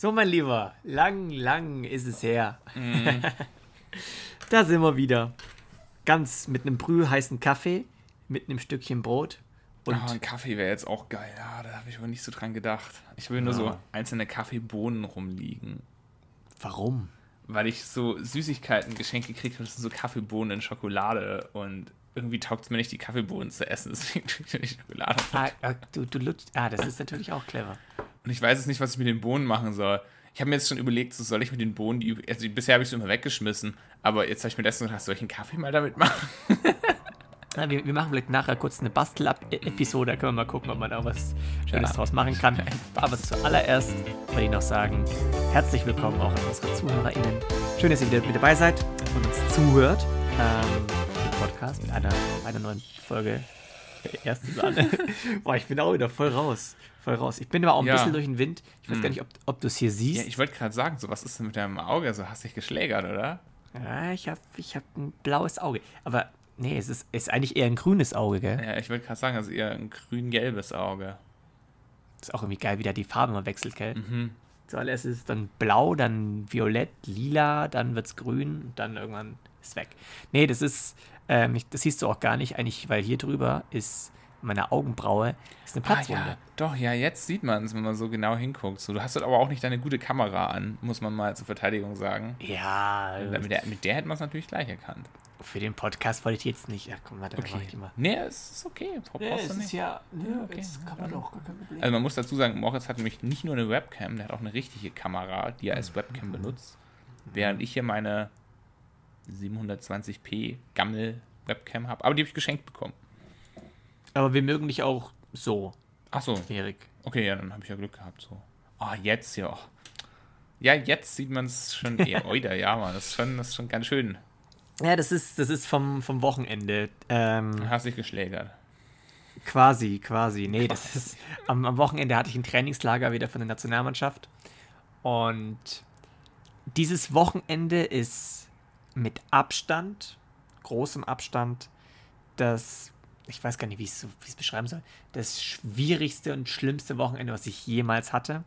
So, mein Lieber, lang, lang ist es her. Mhm. da sind wir wieder. Ganz mit einem brühheißen Kaffee, mit einem Stückchen Brot. Und oh, ein Kaffee wäre jetzt auch geil. Ja, da habe ich aber nicht so dran gedacht. Ich will nur ja. so einzelne Kaffeebohnen rumliegen. Warum? Weil ich so Süßigkeiten geschenkt gekriegt habe, das sind so Kaffeebohnen in Schokolade und irgendwie taugt es mir nicht, die Kaffeebohnen zu essen, deswegen tue ich die Schokolade. Ah, ah, du, du lutsch, ah, das ist natürlich auch clever. Und ich weiß jetzt nicht, was ich mit den Bohnen machen soll. Ich habe mir jetzt schon überlegt, so soll ich mit den Bohnen, die, also bisher habe ich sie immer weggeschmissen, aber jetzt habe ich mir das gedacht, soll ich einen Kaffee mal damit machen? Na, wir, wir, machen vielleicht nachher kurz eine Bastel-Episode, da können wir mal gucken, ob man da was Schönes ja. draus machen kann. Aber zuallererst wollte ich noch sagen, herzlich willkommen auch an unsere ZuhörerInnen. Schön, dass ihr wieder mit dabei seid und uns zuhört. Ähm, im Podcast mit einer, einer neuen Folge. Erste Sahne. Boah, ich bin auch wieder voll raus voll raus. Ich bin aber auch ein ja. bisschen durch den Wind. Ich weiß hm. gar nicht, ob, ob du es hier siehst. Ja, ich wollte gerade sagen, so was ist denn mit deinem Auge? So hast dich geschlägert, oder? Ja, ich habe ich hab ein blaues Auge. Aber nee, es ist, ist eigentlich eher ein grünes Auge, gell? Ja, ich wollte gerade sagen, also eher ein grün-gelbes Auge. Ist auch irgendwie geil, wie da die Farbe mal wechselt, gell? Mhm. Zuallererst ist es dann blau, dann violett, lila, dann wird es grün und dann irgendwann ist weg. Nee, das ist, ähm, das siehst du auch gar nicht, eigentlich, weil hier drüber ist meiner Augenbraue ist eine Platzwunde. Ah, ja. Doch, ja, jetzt sieht man es, wenn man so genau hinguckt. So, du hast aber auch nicht deine gute Kamera an, muss man mal zur Verteidigung sagen. Ja. Mit der, mit der hätte man es natürlich gleich erkannt. Für den Podcast wollte ich jetzt nicht. Ja, komm, warte, okay. ich mal. Nee, es ist okay. Nee, es ist ja, nee, okay. das kann man auch. Also man muss dazu sagen, Moritz hat nämlich nicht nur eine Webcam, der hat auch eine richtige Kamera, die er als Webcam benutzt. Während ich hier meine 720p Gammel-Webcam habe. Aber die habe ich geschenkt bekommen. Aber wir mögen dich auch so. Ach so. Erik. Okay, ja, dann habe ich ja Glück gehabt. So. Ah, oh, jetzt ja. Ja, jetzt sieht man es schon eher. Oida, ja, Mann. Das ist, schon, das ist schon ganz schön. Ja, das ist, das ist vom, vom Wochenende. Ähm, hast dich geschlägert. Quasi, quasi. Nee, das ist. Am, am Wochenende hatte ich ein Trainingslager wieder von der Nationalmannschaft. Und dieses Wochenende ist mit Abstand, großem Abstand, das ich weiß gar nicht, wie ich es beschreiben soll, das schwierigste und schlimmste Wochenende, was ich jemals hatte.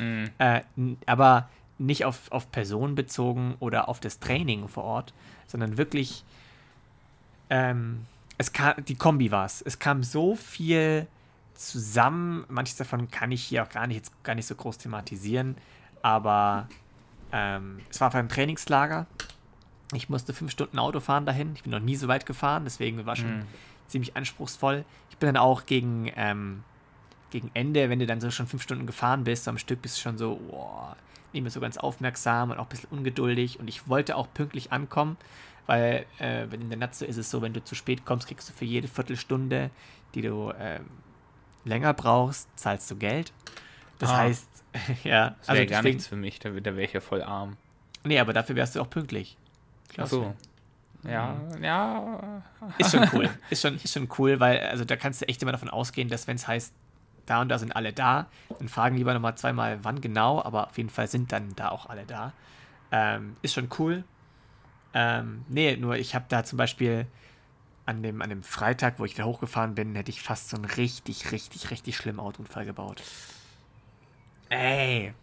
Mhm. Äh, aber nicht auf, auf Personen bezogen oder auf das Training vor Ort, sondern wirklich, ähm, es kam, die Kombi war es. Es kam so viel zusammen. Manches davon kann ich hier auch gar nicht, jetzt gar nicht so groß thematisieren, aber ähm, es war auf einem Trainingslager. Ich musste fünf Stunden Auto fahren dahin. Ich bin noch nie so weit gefahren, deswegen war schon mhm ziemlich anspruchsvoll. Ich bin dann auch gegen, ähm, gegen Ende, wenn du dann so schon fünf Stunden gefahren bist, so am Stück bist du schon so, boah, nicht mehr so ganz aufmerksam und auch ein bisschen ungeduldig. Und ich wollte auch pünktlich ankommen, weil äh, in der Natze ist es so, wenn du zu spät kommst, kriegst du für jede Viertelstunde, die du äh, länger brauchst, zahlst du Geld. Das ah. heißt, ja. Das wäre also gar nichts für mich, da, da wäre ich ja voll arm. Nee, aber dafür wärst du auch pünktlich. Ach so. Ja, mhm. ja. Ist schon cool. Ist schon, ist schon cool, weil also da kannst du echt immer davon ausgehen, dass wenn es heißt, da und da sind alle da, dann fragen lieber nochmal zweimal, wann genau, aber auf jeden Fall sind dann da auch alle da. Ähm, ist schon cool. Ähm, nee, nur ich habe da zum Beispiel an dem, an dem Freitag, wo ich da hochgefahren bin, hätte ich fast so einen richtig, richtig, richtig schlimmen Autounfall gebaut. Ey.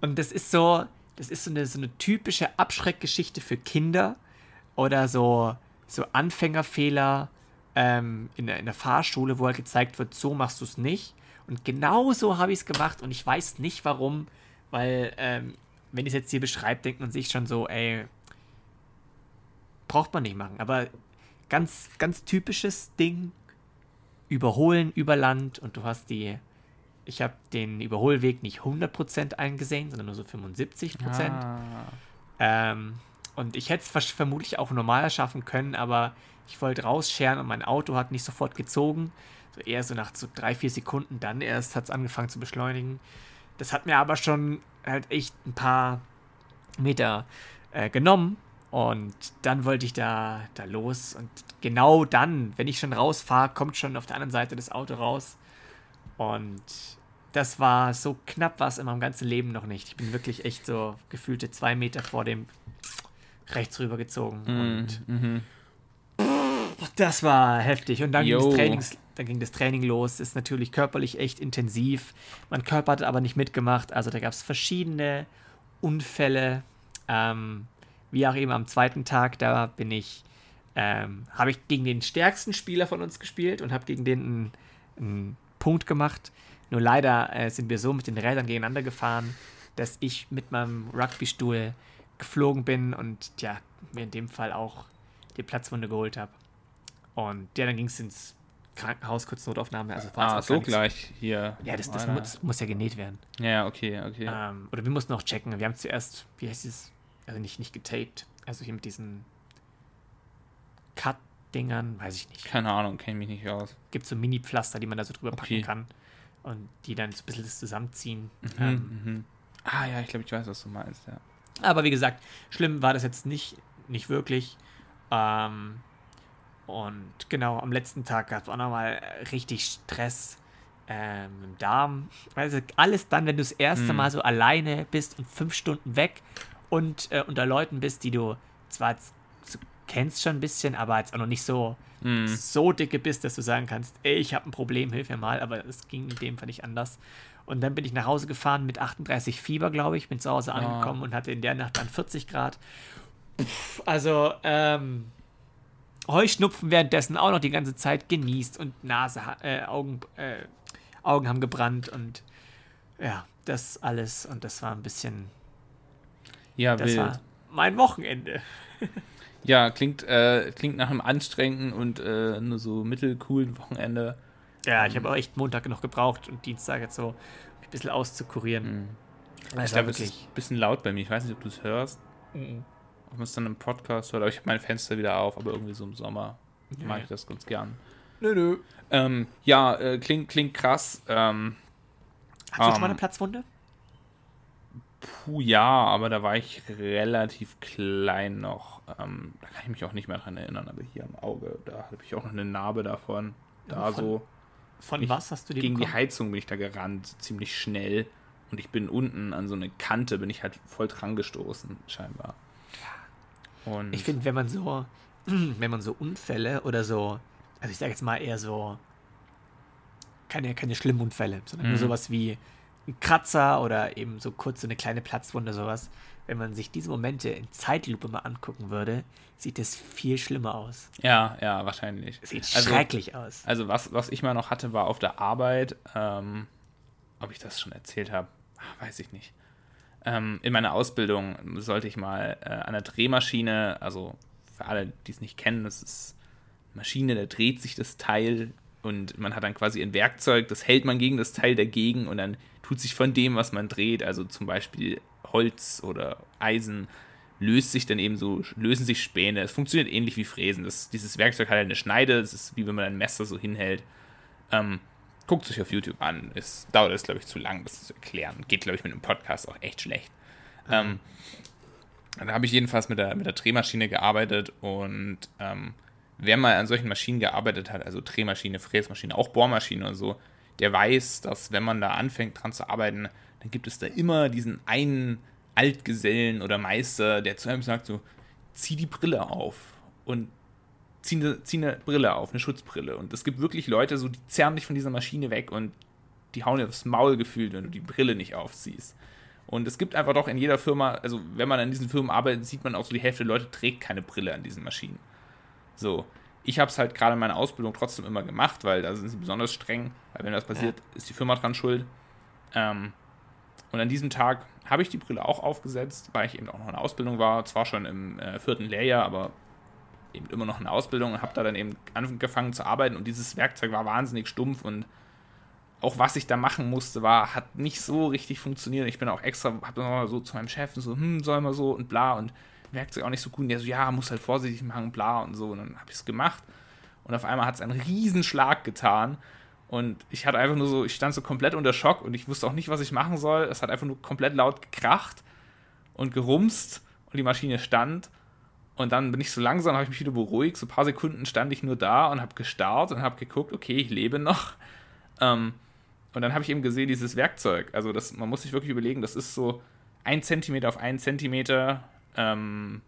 Und das ist so, das ist so eine, so eine typische Abschreckgeschichte für Kinder, oder so, so Anfängerfehler ähm, in, der, in der Fahrschule, wo halt gezeigt wird, so machst du es nicht. Und genau so habe ich es gemacht und ich weiß nicht warum, weil ähm, wenn ich es jetzt hier beschreibe, denkt man sich schon so, ey, braucht man nicht machen. Aber ganz, ganz typisches Ding, überholen über Land und du hast die, ich habe den Überholweg nicht 100% eingesehen, sondern nur so 75%. Ah. Ähm, und ich hätte es vermutlich auch normal schaffen können, aber ich wollte rausscheren und mein Auto hat nicht sofort gezogen. So eher so nach so drei, vier Sekunden dann erst hat es angefangen zu beschleunigen. Das hat mir aber schon halt echt ein paar Meter äh, genommen. Und dann wollte ich da, da los. Und genau dann, wenn ich schon rausfahre, kommt schon auf der anderen Seite das Auto raus. Und das war so knapp war es in meinem ganzen Leben noch nicht. Ich bin wirklich echt so gefühlte zwei Meter vor dem rechts rüber gezogen. Mm, und mhm. Das war heftig. Und dann ging, das Trainings, dann ging, das Training los. Ist natürlich körperlich echt intensiv. Mein Körper hat aber nicht mitgemacht. Also da gab es verschiedene Unfälle. Ähm, wie auch eben am zweiten Tag, da bin ich, ähm, habe ich gegen den stärksten Spieler von uns gespielt und habe gegen den einen, einen, Punkt gemacht. Nur leider äh, sind wir so mit den Rädern gegeneinander gefahren, dass ich mit meinem Rugbystuhl geflogen bin und ja, mir in dem Fall auch die Platzwunde geholt habe. Und ja, dann ging es ins Krankenhaus, kurz Notaufnahme. Also ah, so gleich hier. Ja, das, das muss, muss, ja genäht werden. Ja, okay, okay. Ähm, oder wir mussten noch checken. Wir haben zuerst, wie heißt es, also nicht, nicht getaped, also hier mit diesen Cut-Dingern, weiß ich nicht. Keine Ahnung, kenne mich nicht aus. Gibt so Mini-Pflaster, die man da so drüber okay. packen kann und die dann so ein bisschen das zusammenziehen. Mhm, ähm, mhm. Ah ja, ich glaube, ich weiß, was du meinst, ja. Aber wie gesagt, schlimm war das jetzt nicht, nicht wirklich. Ähm, und genau, am letzten Tag gab es auch nochmal richtig Stress ähm, im Darm. Also alles dann, wenn du das erste mm. Mal so alleine bist und fünf Stunden weg und äh, unter Leuten bist, die du zwar so kennst schon ein bisschen, aber jetzt auch noch nicht so, mm. so dicke bist, dass du sagen kannst, ey, ich habe ein Problem, hilf mir mal. Aber es ging in dem Fall nicht anders. Und dann bin ich nach Hause gefahren mit 38 Fieber, glaube ich. Bin zu Hause angekommen oh. und hatte in der Nacht dann 40 Grad. Pff, also, ähm, Heuschnupfen währenddessen auch noch die ganze Zeit genießt und Nase, äh, Augen, äh, Augen haben gebrannt und ja, das alles und das war ein bisschen. Ja, das wild. war mein Wochenende. ja, klingt, äh, klingt nach einem anstrengenden und äh, nur so mittelcoolen Wochenende. Ja, ich habe auch echt Montag noch gebraucht und Dienstag jetzt so ein bisschen auszukurieren. Mhm. Ich glaube, es ist ein bisschen laut bei mir. Ich weiß nicht, ob du es hörst. Mhm ob man es dann im Podcast hört, aber ich habe mein Fenster wieder auf, aber irgendwie so im Sommer ja. mag ich das ganz gern. Nö, nö. Ähm, ja, äh, klingt, klingt krass. Ähm, Hast du schon mal eine ähm, Platzwunde? Puh, ja, aber da war ich relativ klein noch. Ähm, da kann ich mich auch nicht mehr dran erinnern, aber hier am Auge, da habe ich auch noch eine Narbe davon. Da von, so. Von was hast du die Gegen bekommen? die Heizung bin ich da gerannt, ziemlich schnell. Und ich bin unten an so eine Kante, bin ich halt voll dran gestoßen, scheinbar. Und ich finde, wenn man so, wenn man so Unfälle oder so, also ich sage jetzt mal eher so, keine, keine schlimmen Unfälle, sondern mhm. nur sowas wie ein Kratzer oder eben so kurz so eine kleine Platzwunde, sowas. Wenn man sich diese Momente in Zeitlupe mal angucken würde, sieht es viel schlimmer aus. Ja, ja, wahrscheinlich. Sieht also, schrecklich aus. Also was, was ich mal noch hatte, war auf der Arbeit, ähm, ob ich das schon erzählt habe, weiß ich nicht ähm, in meiner Ausbildung sollte ich mal äh, an der Drehmaschine, also für alle, die es nicht kennen, das ist eine Maschine, da dreht sich das Teil und man hat dann quasi ein Werkzeug, das hält man gegen das Teil dagegen und dann tut sich von dem, was man dreht, also zum Beispiel Holz oder Eisen, löst sich dann eben so, lösen sich Späne. Es funktioniert ähnlich wie Fräsen. Das, dieses Werkzeug hat halt eine Schneide, das ist wie wenn man ein Messer so hinhält. Ähm, Guckt sich auf YouTube an. Es dauert es, glaube ich, zu lang, das zu erklären. Geht, glaube ich, mit einem Podcast auch echt schlecht. Mhm. Ähm, da habe ich jedenfalls mit der, mit der Drehmaschine gearbeitet und ähm, wer mal an solchen Maschinen gearbeitet hat, also Drehmaschine, Fräsmaschine, auch Bohrmaschine und so, der weiß, dass wenn man da anfängt dran zu arbeiten, dann gibt es da immer diesen einen Altgesellen oder Meister, der zu einem sagt so, zieh die Brille auf und zieh eine, zieh eine Brille auf, eine Schutzbrille. Und es gibt wirklich Leute, so, die zerren dich von dieser Maschine weg und die hauen dir aufs Maul gefühlt, wenn du die Brille nicht aufziehst. Und es gibt einfach doch in jeder Firma, also wenn man an diesen Firmen arbeitet, sieht man auch so, die Hälfte der Leute trägt keine Brille an diesen Maschinen. So. Ich habe es halt gerade in meiner Ausbildung trotzdem immer gemacht, weil da sind sie besonders streng, weil wenn das passiert, ja. ist die Firma dran schuld. Ähm, und an diesem Tag habe ich die Brille auch aufgesetzt, weil ich eben auch noch in der Ausbildung war, zwar schon im äh, vierten Lehrjahr, aber eben immer noch eine Ausbildung und habe da dann eben angefangen zu arbeiten und dieses Werkzeug war wahnsinnig stumpf und auch was ich da machen musste, war, hat nicht so richtig funktioniert. Ich bin auch extra, habe dann so zu meinem Chef so, hm, soll mal so und bla und Werkzeug auch nicht so gut. Und der so, ja, muss halt vorsichtig machen, bla und so. Und dann habe ich es gemacht und auf einmal hat es einen riesen Schlag getan und ich hatte einfach nur so, ich stand so komplett unter Schock und ich wusste auch nicht, was ich machen soll. Es hat einfach nur komplett laut gekracht und gerumst und die Maschine stand und dann bin ich so langsam, habe ich mich wieder beruhigt. So ein paar Sekunden stand ich nur da und habe gestarrt und habe geguckt, okay, ich lebe noch. Ähm, und dann habe ich eben gesehen, dieses Werkzeug. Also das, man muss sich wirklich überlegen, das ist so ein Zentimeter auf einen Zentimeter ähm,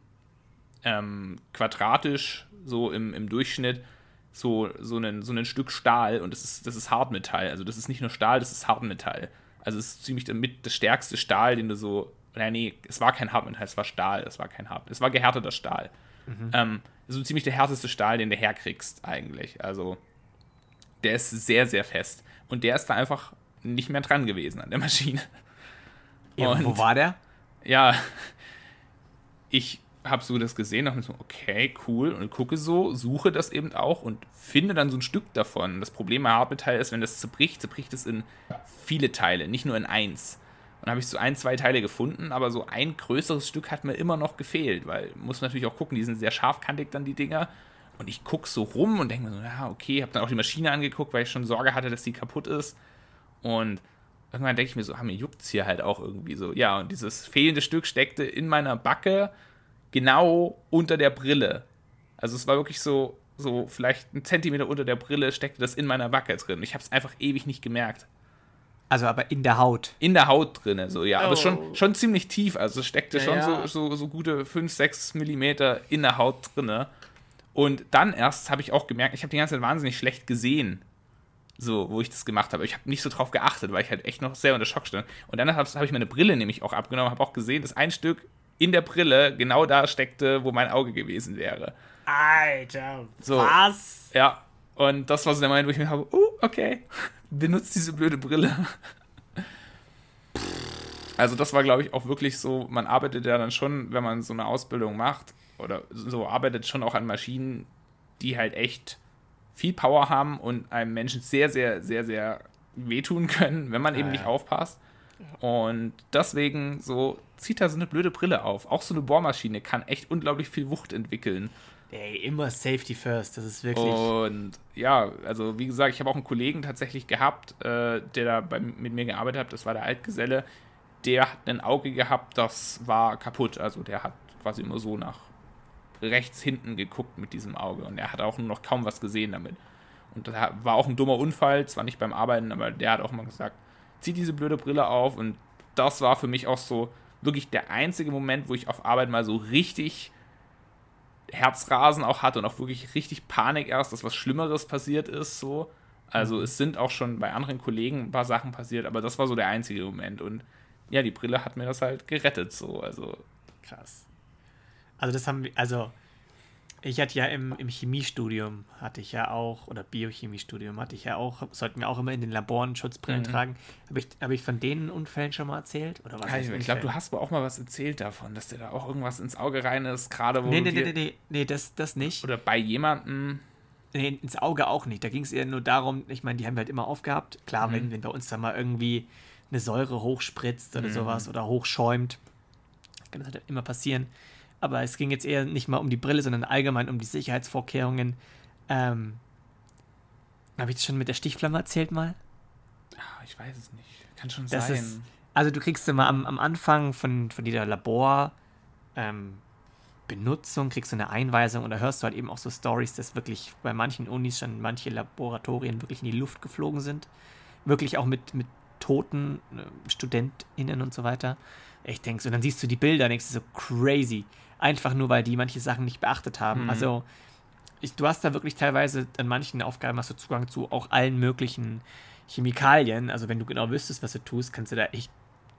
ähm, quadratisch, so im, im Durchschnitt, so, so, einen, so ein Stück Stahl und das ist, das ist Hartmetall. Also das ist nicht nur Stahl, das ist Hartmetall. Also es ist ziemlich damit das stärkste Stahl, den du so. Nein, nee, es war kein Hartmetall, es war Stahl, es war kein Hart. Es war gehärteter Stahl. Mhm. Ähm, so ziemlich der härteste Stahl, den du herkriegst, eigentlich. Also, der ist sehr, sehr fest. Und der ist da einfach nicht mehr dran gewesen an der Maschine. Ja, und, wo war der? Ja, ich habe so das gesehen, dachte mir so, okay, cool, und gucke so, suche das eben auch und finde dann so ein Stück davon. Das Problem bei Hartmetall ist, wenn das zerbricht, zerbricht es in viele Teile, nicht nur in eins. Und habe ich so ein, zwei Teile gefunden, aber so ein größeres Stück hat mir immer noch gefehlt, weil muss natürlich auch gucken, die sind sehr scharfkantig dann die Dinger. Und ich gucke so rum und denke mir so, ja, okay, habe dann auch die Maschine angeguckt, weil ich schon Sorge hatte, dass die kaputt ist. Und irgendwann denke ich mir so, ah, mir juckt es hier halt auch irgendwie so. Ja, und dieses fehlende Stück steckte in meiner Backe genau unter der Brille. Also es war wirklich so, so vielleicht ein Zentimeter unter der Brille steckte das in meiner Backe drin. Ich habe es einfach ewig nicht gemerkt. Also aber in der Haut. In der Haut drin, so ja. Oh. Aber schon, schon ziemlich tief. Also es steckte ja, schon ja. So, so, so gute 5, 6 Millimeter in der Haut drin. Und dann erst habe ich auch gemerkt, ich habe die ganze Zeit wahnsinnig schlecht gesehen. So, wo ich das gemacht habe. Ich habe nicht so drauf geachtet, weil ich halt echt noch sehr unter Schock stand. Und dann habe hab ich meine Brille nämlich auch abgenommen, habe auch gesehen, dass ein Stück in der Brille genau da steckte, wo mein Auge gewesen wäre. Alter, so, was? Ja, und das war so der Moment, wo ich mir habe, oh, okay, benutzt diese blöde Brille. Also das war, glaube ich, auch wirklich so, man arbeitet ja dann schon, wenn man so eine Ausbildung macht, oder so arbeitet schon auch an Maschinen, die halt echt viel Power haben und einem Menschen sehr, sehr, sehr, sehr wehtun können, wenn man eben nicht aufpasst. Und deswegen so zieht er so eine blöde Brille auf. Auch so eine Bohrmaschine kann echt unglaublich viel Wucht entwickeln. Ey, immer Safety First, das ist wirklich. Und ja, also wie gesagt, ich habe auch einen Kollegen tatsächlich gehabt, äh, der da bei, mit mir gearbeitet hat, das war der Altgeselle. Der hat ein Auge gehabt, das war kaputt. Also der hat quasi immer so nach rechts hinten geguckt mit diesem Auge und er hat auch nur noch kaum was gesehen damit. Und das war auch ein dummer Unfall, zwar nicht beim Arbeiten, aber der hat auch mal gesagt, zieh diese blöde Brille auf und das war für mich auch so wirklich der einzige Moment, wo ich auf Arbeit mal so richtig Herzrasen auch hatte und auch wirklich richtig Panik erst, dass was Schlimmeres passiert ist, so. Also es sind auch schon bei anderen Kollegen ein paar Sachen passiert, aber das war so der einzige Moment und ja, die Brille hat mir das halt gerettet, so, also. Krass. Also das haben wir, also ich hatte ja im, im Chemiestudium, hatte ich ja auch, oder Biochemiestudium hatte ich ja auch, sollten wir auch immer in den Laboren Schutzbrillen mhm. tragen. Habe ich, hab ich von den Unfällen schon mal erzählt? Oder was ich ich glaube, du hast auch mal was erzählt davon, dass dir da auch irgendwas ins Auge rein ist, gerade wo. Nee, nee, nee, nee, nee, nee, das, das nicht. Oder bei jemandem. Nee, ins Auge auch nicht. Da ging es eher nur darum, ich meine, die haben wir halt immer aufgehabt. Klar, mhm. wenn, wenn bei uns da mal irgendwie eine Säure hochspritzt oder mhm. sowas oder hochschäumt, kann das halt immer passieren aber es ging jetzt eher nicht mal um die Brille, sondern allgemein um die Sicherheitsvorkehrungen. Ähm, Habe ich das schon mit der Stichflamme erzählt mal? Ah, ich weiß es nicht. Kann schon das sein. Ist, also du kriegst immer am, am Anfang von, von dieser Labor ähm, Benutzung, kriegst du eine Einweisung und da hörst du halt eben auch so Stories, dass wirklich bei manchen Unis schon manche Laboratorien wirklich in die Luft geflogen sind. Wirklich auch mit, mit toten äh, StudentInnen und so weiter. Ich denke so, dann siehst du die Bilder, denkst du so crazy. Einfach nur, weil die manche Sachen nicht beachtet haben. Mhm. Also, ich, du hast da wirklich teilweise an manchen Aufgaben hast du Zugang zu auch allen möglichen Chemikalien. Also, wenn du genau wüsstest, was du tust, kannst du da echt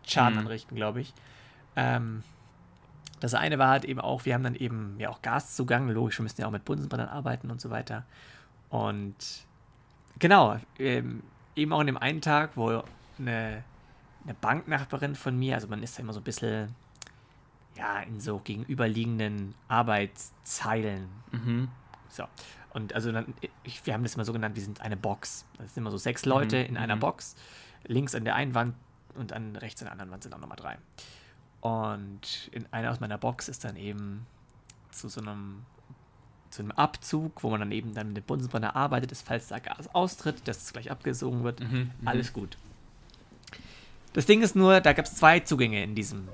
Schaden mhm. anrichten, glaube ich. Ähm, das eine war halt eben auch, wir haben dann eben ja auch Gaszugang, logisch, wir müssen ja auch mit Bunsenbrennern arbeiten und so weiter. Und genau, ähm, eben auch an dem einen Tag, wo eine, eine Banknachbarin von mir, also man ist ja immer so ein bisschen ja, in so gegenüberliegenden Arbeitszeilen. Mhm. So. Und also dann, ich, wir haben das immer so genannt, wir sind eine Box. Das sind immer so sechs Leute mhm. in einer mhm. Box. Links an der einen Wand und an rechts an der anderen Wand sind auch nochmal drei. Und in einer aus meiner Box ist dann eben zu so einem zu einem Abzug, wo man dann eben dann mit dem Bunsenbrenner arbeitet, ist, falls da Gas austritt, dass es gleich abgesogen wird. Mhm, mhm, Alles gut. Das Ding ist nur, da gab es zwei Zugänge in diesem,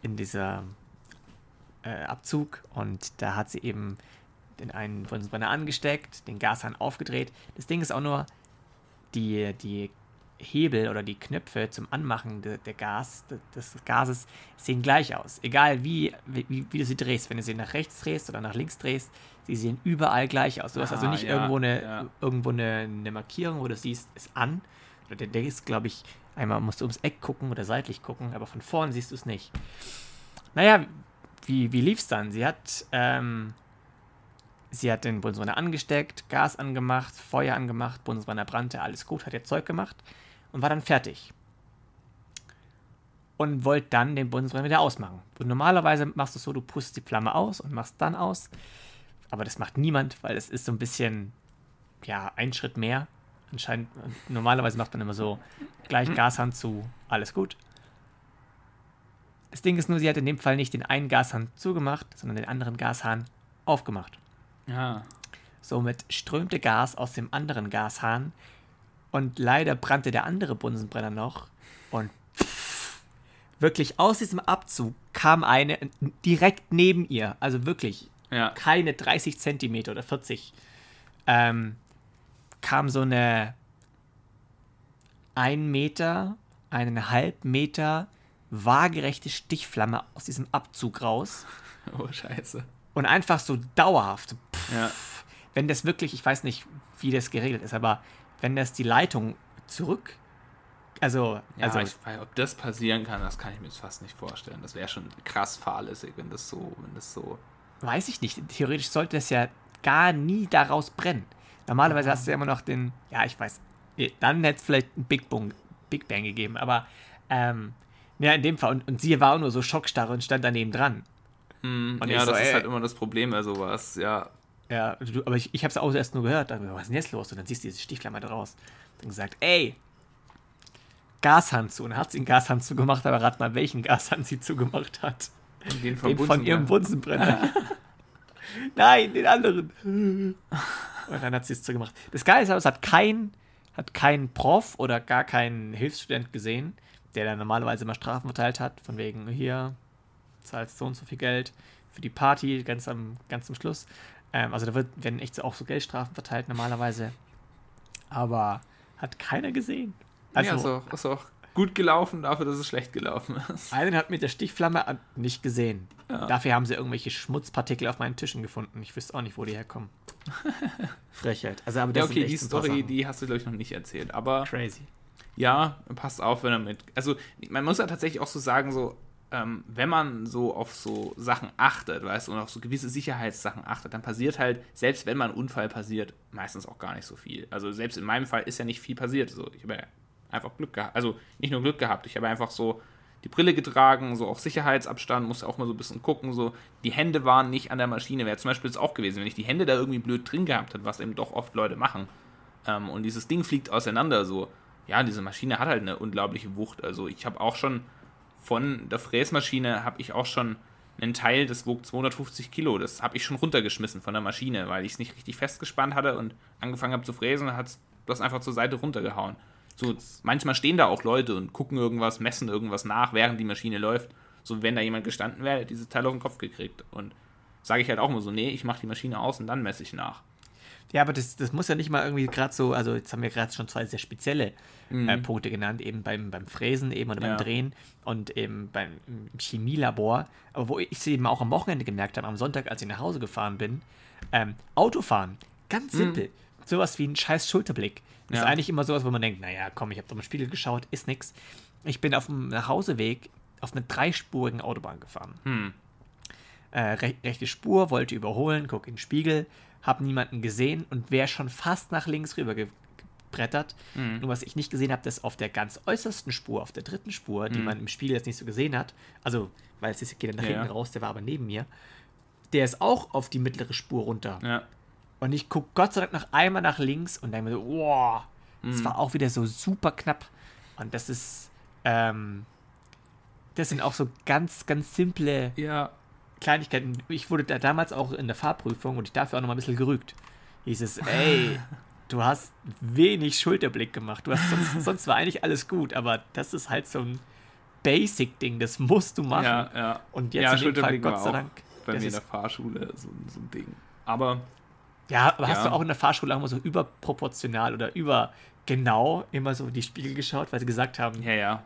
in dieser äh, Abzug und da hat sie eben den einen Bunsenbrenner angesteckt, den Gashahn aufgedreht. Das Ding ist auch nur, die, die Hebel oder die Knöpfe zum Anmachen de, der Gas, de, des Gases sehen gleich aus. Egal wie, wie, wie, du sie drehst. Wenn du sie nach rechts drehst oder nach links drehst, sie sehen überall gleich aus. Du hast also ah, nicht ja, irgendwo, eine, ja. irgendwo eine, eine, Markierung, wo du siehst, ist an. Oder der, der ist, glaube ich, einmal musst du ums Eck gucken oder seitlich gucken, aber von vorn siehst du es nicht. Naja, wie, wie lief es dann? Sie hat, ähm, sie hat den Bundesbrenner angesteckt, Gas angemacht, Feuer angemacht, Bundesbrenner brannte, alles gut, hat ihr Zeug gemacht und war dann fertig. Und wollte dann den Bundesbrenner wieder ausmachen. Und normalerweise machst du es so, du pustest die Flamme aus und machst dann aus. Aber das macht niemand, weil es ist so ein bisschen, ja, ein Schritt mehr. Anscheinend, normalerweise macht man immer so, gleich Gashand zu, alles gut. Das Ding ist nur, sie hat in dem Fall nicht den einen Gashahn zugemacht, sondern den anderen Gashahn aufgemacht. Ja. Somit strömte Gas aus dem anderen Gashahn und leider brannte der andere Bunsenbrenner noch und wirklich aus diesem Abzug kam eine direkt neben ihr, also wirklich ja. keine 30 Zentimeter oder 40, ähm, kam so eine ein Meter, eineinhalb Meter waagerechte Stichflamme aus diesem Abzug raus. Oh, scheiße. Und einfach so dauerhaft. Pff, ja. Wenn das wirklich, ich weiß nicht, wie das geregelt ist, aber wenn das die Leitung zurück. Also, ja, also ich weiß, ob das passieren kann, das kann ich mir jetzt fast nicht vorstellen. Das wäre schon krass fahrlässig, wenn das so, wenn das so. Weiß ich nicht. Theoretisch sollte es ja gar nie daraus brennen. Normalerweise hast du ja immer noch den, ja, ich weiß, dann hätte es vielleicht einen Big Bang, Big Bang gegeben, aber ähm, ja, in dem Fall. Und, und sie war auch nur so schockstarre und stand daneben dran. Mm, und ja, so, das ey, ist halt immer das Problem bei sowas, ja. Ja, du, aber ich, ich habe es auch erst nur gehört. Dachte, was ist denn jetzt los? Und dann siehst du diese Stichflamme draus. Dann gesagt, ey, Gashand zu. Und dann hat sie einen Gashand zugemacht, aber rat mal, welchen Gashand sie zugemacht hat. Den von, den von ihrem Bunsenbrenner. Nein, den anderen. Und dann hat sie es zugemacht. Das Geile ist aber, es hat kein, hat kein Prof oder gar kein Hilfsstudent gesehen der dann normalerweise immer Strafen verteilt hat, von wegen hier zahlst so und so viel Geld für die Party ganz am, ganz am Schluss. Ähm, also da wird, werden echt so, auch so Geldstrafen verteilt normalerweise. Aber hat keiner gesehen. Also, ja, ist auch, ist auch gut gelaufen dafür, dass es schlecht gelaufen ist. Einen hat mit der Stichflamme nicht gesehen. Ja. Dafür haben sie irgendwelche Schmutzpartikel auf meinen Tischen gefunden. Ich wüsste auch nicht, wo die herkommen. Frechheit. Also, aber das ja, okay, die Story, die hast du, glaube ich, noch nicht erzählt. Aber Crazy ja, passt auf, wenn er mit. Also, man muss ja tatsächlich auch so sagen, so, ähm, wenn man so auf so Sachen achtet, weißt du, und auf so gewisse Sicherheitssachen achtet, dann passiert halt, selbst wenn mal ein Unfall passiert, meistens auch gar nicht so viel. Also, selbst in meinem Fall ist ja nicht viel passiert. So, ich habe ja einfach Glück gehabt. Also, nicht nur Glück gehabt, ich habe einfach so die Brille getragen, so auch Sicherheitsabstand, musste auch mal so ein bisschen gucken, so die Hände waren nicht an der Maschine. Wäre zum Beispiel jetzt auch gewesen, wenn ich die Hände da irgendwie blöd drin gehabt hätte, was eben doch oft Leute machen. Ähm, und dieses Ding fliegt auseinander, so ja, diese Maschine hat halt eine unglaubliche Wucht. Also ich habe auch schon von der Fräsmaschine habe ich auch schon einen Teil, das wog 250 Kilo. Das habe ich schon runtergeschmissen von der Maschine, weil ich es nicht richtig festgespannt hatte und angefangen habe zu fräsen, hat das einfach zur Seite runtergehauen. So, manchmal stehen da auch Leute und gucken irgendwas, messen irgendwas nach, während die Maschine läuft. So, wenn da jemand gestanden wäre, hätte dieses Teil auf den Kopf gekriegt. Und sage ich halt auch immer so, nee, ich mache die Maschine aus und dann messe ich nach. Ja, aber das, das muss ja nicht mal irgendwie gerade so, also jetzt haben wir gerade schon zwei sehr spezielle mhm. äh, Punkte genannt, eben beim, beim Fräsen eben oder beim ja. Drehen und eben beim Chemielabor. Aber wo ich es eben auch am Wochenende gemerkt habe, am Sonntag, als ich nach Hause gefahren bin, ähm, Autofahren, ganz mhm. simpel. Mhm. Sowas wie ein scheiß Schulterblick. Das ja. ist eigentlich immer sowas, wo man denkt, naja, komm, ich habe doch im Spiegel geschaut, ist nix. Ich bin auf dem Nachhauseweg auf einer dreispurigen Autobahn gefahren. Mhm. Äh, re rechte Spur, wollte überholen, guck in den Spiegel, habe niemanden gesehen und wäre schon fast nach links rüber gebrettert. Mhm. Nur was ich nicht gesehen habe, dass auf der ganz äußersten Spur, auf der dritten Spur, die mhm. man im Spiel jetzt nicht so gesehen hat, also, weil es ist, geht dann nach ja. hinten raus, der war aber neben mir, der ist auch auf die mittlere Spur runter. Ja. Und ich gucke Gott sei Dank noch einmal nach links und denke mir so, wow, mhm. das war auch wieder so super knapp. Und das ist, ähm, das sind auch so ganz, ganz simple ja. Kleinigkeiten. Ich wurde da damals auch in der Fahrprüfung und ich dafür auch noch mal ein bisschen gerügt. Hieß es, ey, du hast wenig Schulterblick gemacht. Du hast sonst, sonst war eigentlich alles gut, aber das ist halt so ein Basic-Ding, das musst du machen. Ja, ja. Und jetzt ja, in dem Fall, Gott sei Dank. Bei mir in der Fahrschule so, so ein Ding. Aber Ja, aber hast Ja. du auch in der Fahrschule auch immer so überproportional oder über genau immer so in die Spiegel geschaut, weil sie gesagt haben, Ja, ja.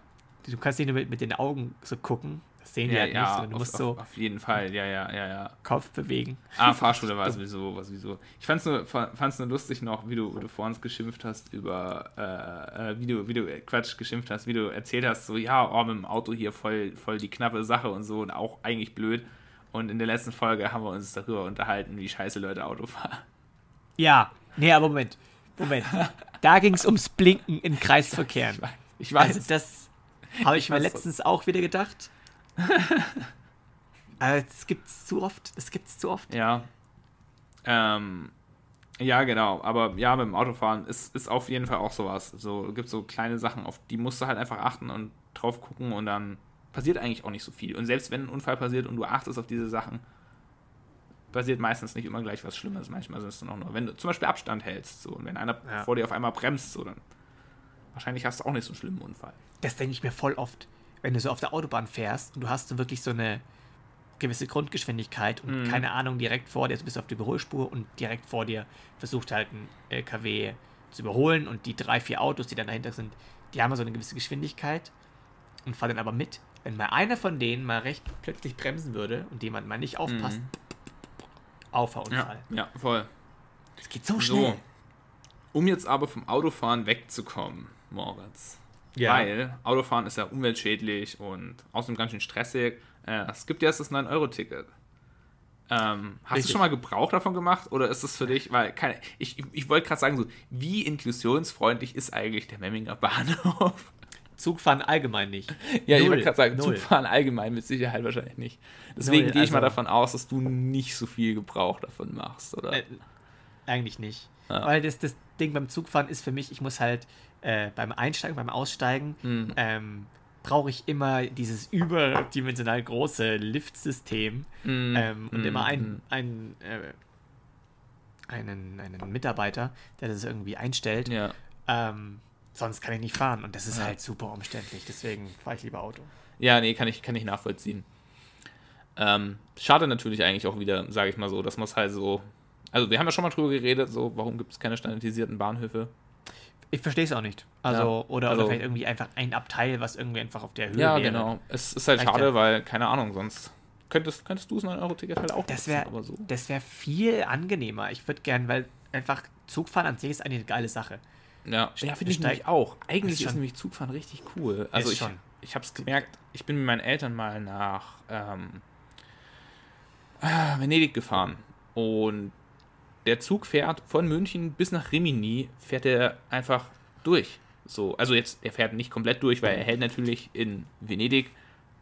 du kannst nicht nur mit, mit den Augen so gucken. Das sehen die Ja, halt nicht, ja, sondern du auf, musst so auf jeden Fall, ja, ja, ja, ja. Kopf bewegen. Ah, Fahrschule war sowieso, war sowieso. Ich fand's nur, fand's nur lustig noch, wie du, wie du vor uns geschimpft hast über, äh, äh, wie du, wie du, äh, Quatsch, geschimpft hast, wie du erzählt hast, so, ja, oh, mit dem Auto hier voll, voll die knappe Sache und so und auch eigentlich blöd. Und in der letzten Folge haben wir uns darüber unterhalten, wie scheiße Leute Auto fahren. Ja, nee, aber Moment, Moment. Da ging es ums Blinken in Kreisverkehren. Ich weiß. Also das habe ich, Ich mir letztens auch wieder gedacht. Aber das gibt's zu oft. Das gibt's zu oft. Ja. Ähm, ja, genau. Aber ja, mit dem Autofahren ist, ist auf jeden Fall auch sowas. So gibt so kleine Sachen, auf die musst du halt einfach achten und drauf gucken und dann passiert eigentlich auch nicht so viel. Und selbst wenn ein Unfall passiert und du achtest auf diese Sachen, passiert meistens nicht immer gleich was Schlimmes. Manchmal ist es dann auch nur, wenn du zum Beispiel Abstand hältst, so und wenn einer Ja. vor dir auf einmal bremst, so dann wahrscheinlich hast du auch nicht so einen schlimmen Unfall. Das denke ich mir voll oft. Wenn du so auf der Autobahn fährst und du hast so wirklich so eine gewisse Grundgeschwindigkeit und Mhm. keine Ahnung, direkt vor dir, also bist du auf der Überholspur und direkt vor dir versucht halt ein LKW zu überholen und die drei, vier Autos, die dann dahinter sind, die haben so eine gewisse Geschwindigkeit und fahren dann aber mit. Wenn mal einer von denen mal recht plötzlich bremsen würde und jemand mal nicht aufpasst, Mhm. Auffahrunfall. ja, voll. Es geht so So, schnell. um jetzt aber vom Autofahren wegzukommen, Moritz. Weil Autofahren ist ja umweltschädlich und außerdem ganz schön stressig. Äh, es gibt ja jetzt das 9-Euro-Ticket. Ähm, hast Richtig. du schon mal Gebrauch davon gemacht oder ist das für dich, weil keine, ich, ich, ich wollte gerade sagen, so, wie inklusionsfreundlich ist eigentlich der Memminger Bahnhof? Zugfahren allgemein nicht. Ja, ich Null. wollte gerade sagen, Null. Zugfahren allgemein mit Sicherheit wahrscheinlich nicht. Deswegen Null, gehe ich mal also- davon aus, dass du nicht so viel Gebrauch davon machst, oder? Äh, eigentlich nicht. Ja. Weil das, das Ding beim Zugfahren ist für mich, ich muss halt äh, beim Einsteigen, beim Aussteigen, Hm. ähm, brauche ich immer dieses überdimensional große Liftsystem Mm, ähm, und mm, immer mm. ein, ein, äh, einen, einen Mitarbeiter, der das irgendwie einstellt. Ja. Ähm, sonst kann ich nicht fahren und das ist Ja. halt super umständlich. Deswegen fahre ich lieber Auto. Ja, nee, kann ich, kann ich nachvollziehen. Ähm, schade natürlich eigentlich auch wieder, sage ich mal so, dass man es halt so. Also, wir haben ja schon mal drüber geredet, so, warum gibt es keine standardisierten Bahnhöfe? Ich verstehe es auch nicht. Also, Ja, oder, also- oder vielleicht irgendwie einfach ein Abteil, was irgendwie einfach auf der Höhe Ja, wäre. genau. Es ist halt Reicht schade, ja. weil, keine Ahnung, sonst könntest, könntest du das 9-Euro-Ticket halt auch Das nutzen, wäre aber so. das wär viel angenehmer. Ich würde gern, weil einfach Zugfahren an sich ist eine geile Sache. Ja, ja finde ich nämlich auch. Eigentlich Ist ist, nämlich Zugfahren richtig cool. Also Ist ich, schon. ich habe es gemerkt, ich bin mit meinen Eltern mal nach ähm, ah, Venedig gefahren und der Zug fährt von München bis nach Rimini, fährt er einfach durch. So, also jetzt, er fährt nicht komplett durch, weil er hält natürlich in Venedig.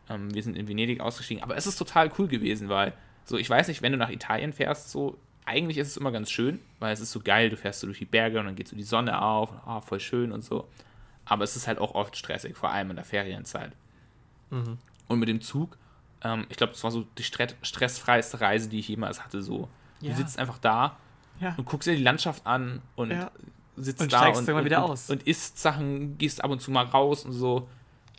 Ähm, wir sind in Venedig ausgestiegen, aber es ist total cool gewesen, weil, so, ich weiß nicht, wenn du nach Italien fährst, so, eigentlich ist es immer ganz schön, weil es ist so geil, du fährst so durch die Berge und dann geht so die Sonne auf, ah, voll schön und so. Aber es ist halt auch oft stressig, vor allem in der Ferienzeit. Und mit dem Zug, ähm, ich glaube, das war so die stre stressfreiste Reise, die ich jemals hatte. So, Ja. du sitzt einfach da Ja. und guckst dir die Landschaft an und Ja. sitzt Und da und, und, wieder und, aus. und isst Sachen, gehst ab und zu mal raus und so.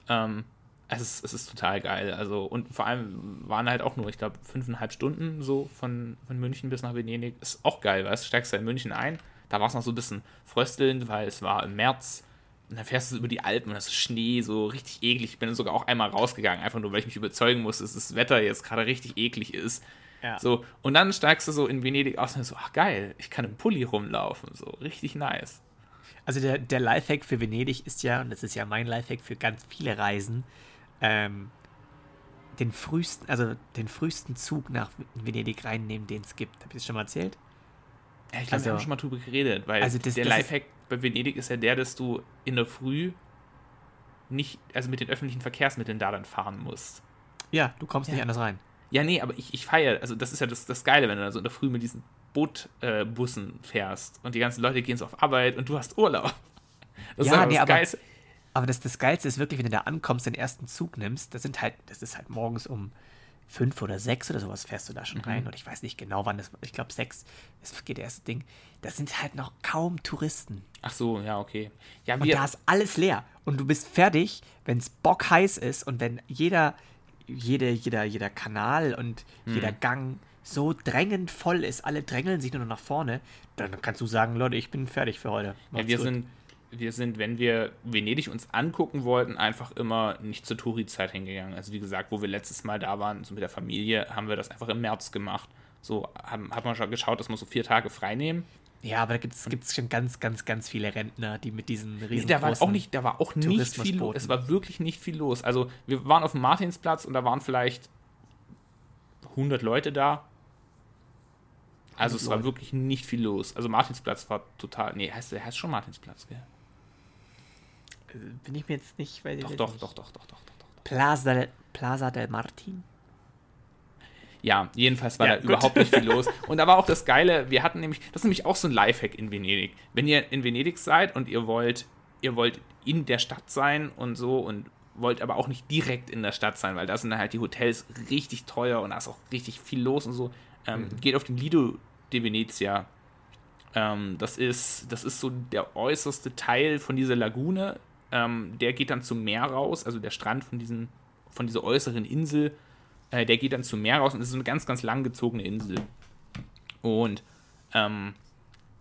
Ähm, es, ist, es ist total geil. Also, und vor allem waren halt auch nur, ich glaube, fünfeinhalb Stunden so von, von München bis nach Venedig. Ist auch geil, weißt du, steigst da in München ein. Da war es noch so ein bisschen fröstelnd, weil es war im März. Und dann fährst du über die Alpen und das ist Schnee, so richtig eklig. Ich bin sogar auch einmal rausgegangen, einfach nur, weil ich mich überzeugen muss, dass das Wetter jetzt gerade richtig eklig ist. Ja. So, und dann steigst du so in Venedig aus und so, ach geil, ich kann im Pulli rumlaufen. So, richtig nice. Also der, der Lifehack für Venedig ist ja, und das ist ja mein Lifehack für ganz viele Reisen, ähm, den frühesten, also den frühesten Zug nach Venedig reinnehmen, den es gibt. Habe ich das schon mal erzählt? Ja, ich glaube, Also- wir haben schon mal drüber geredet, weil Also das- der das Lifehack bei Venedig ist ja der, dass du in der Früh nicht, also mit den öffentlichen Verkehrsmitteln da dann fahren musst. Ja, du kommst Ja. nicht anders rein. Ja, nee, aber ich, ich feiere, also das ist ja das, das Geile, wenn du da so in der Früh mit diesen Bootbussen äh, fährst und die ganzen Leute gehen so auf Arbeit und du hast Urlaub. Das Ja, ist nee, das aber- Geilste. Aber das, das Geilste ist wirklich, wenn du da ankommst, den ersten Zug nimmst, das sind halt, das ist halt morgens um fünf oder sechs oder sowas fährst du da schon Mhm. rein. Und ich weiß nicht genau, wann das, ich glaube sechs, es geht erste Ding. Das sind halt noch kaum Touristen. Ach so, ja, okay. Ja, Und da ist alles leer. Und du bist fertig, wenn es bockheiß ist und wenn jeder, jede, jeder, jeder Kanal und Hm. jeder Gang so drängend voll ist, alle drängeln sich nur noch nach vorne, dann kannst du sagen, Leute, ich bin fertig für heute. Ja, wir sind, wir sind, wenn wir Venedig uns angucken wollten, einfach immer nicht zur Touri-Zeit hingegangen. Also wie gesagt, wo wir letztes Mal da waren, so mit der Familie, haben wir das einfach im März gemacht. So haben, hat man schon geschaut, dass wir so vier Tage frei nehmen. Ja, aber da gibt es schon ganz, ganz, ganz viele Rentner, die mit diesen riesen Da war auch nicht, da war auch nicht viel los. Es war wirklich nicht viel los. Also wir waren auf dem Martinsplatz und da waren vielleicht 100 Leute da. Also es Leute. war wirklich nicht viel los. Also Martinsplatz war total. Nee, heißt der heißt schon Martinsplatz, gell? Äh, bin ich mir jetzt nicht, weil doch, doch, doch, doch, doch, doch, doch. Plaza del, Plaza del Martin. Ja, jedenfalls war ja, da gut. überhaupt nicht viel los. Und da war auch das Geile, wir hatten nämlich, das ist nämlich auch so ein Lifehack in Venedig. Wenn ihr in Venedig seid und ihr wollt, ihr wollt in der Stadt sein und so und wollt aber auch nicht direkt in der Stadt sein, weil da sind halt die Hotels richtig teuer und da ist auch richtig viel los und so. Ähm, mhm. Geht auf den Lido de Venezia. Ähm, das, ist, das ist so der äußerste Teil von dieser Lagune. Ähm, der geht dann zum Meer raus, also der Strand von, diesen, von dieser äußeren Insel äh, der geht dann zum Meer raus und es ist eine ganz, ganz langgezogene Insel. Und ähm,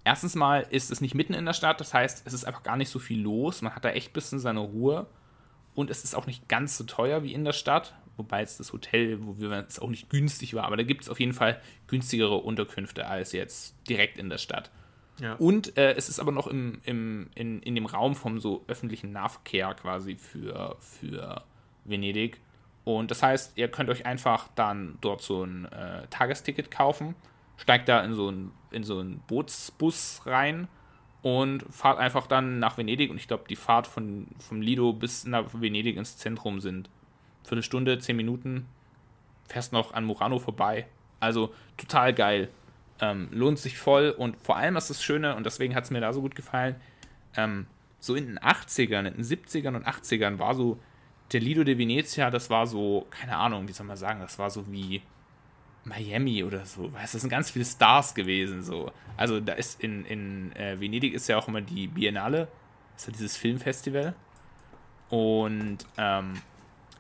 erstens mal ist es nicht mitten in der Stadt, das heißt, es ist einfach gar nicht so viel los. Man hat da echt ein bisschen seine Ruhe. Und es ist auch nicht ganz so teuer wie in der Stadt, wobei jetzt das Hotel, wo wir es auch nicht günstig war, aber da gibt es auf jeden Fall günstigere Unterkünfte als jetzt direkt in der Stadt. Ja. Und äh, es ist aber noch im, im, in, in dem Raum vom so öffentlichen Nahverkehr quasi für, für Venedig. Und das heißt, ihr könnt euch einfach dann dort so ein äh, Tagesticket kaufen, steigt da in so ein, in so einen Bootsbus rein und fahrt einfach dann nach Venedig. Und ich glaube, die Fahrt von, vom Lido bis nach Venedig ins Zentrum sind Viertelstunde, zehn Minuten. Fährst noch an Murano vorbei. Also total geil. Ähm, lohnt sich voll. Und vor allem ist das Schöne, und deswegen hat es mir da so gut gefallen, ähm, so in den 80ern, in den 70ern und 80ern war so der Lido de Venezia, das war so, keine Ahnung, wie soll man sagen, das war so wie Miami oder so. Weißt, das sind ganz viele Stars gewesen. So. Also da ist in, in äh, Venedig ist ja auch immer die Biennale, ist ja dieses Filmfestival. Und ähm,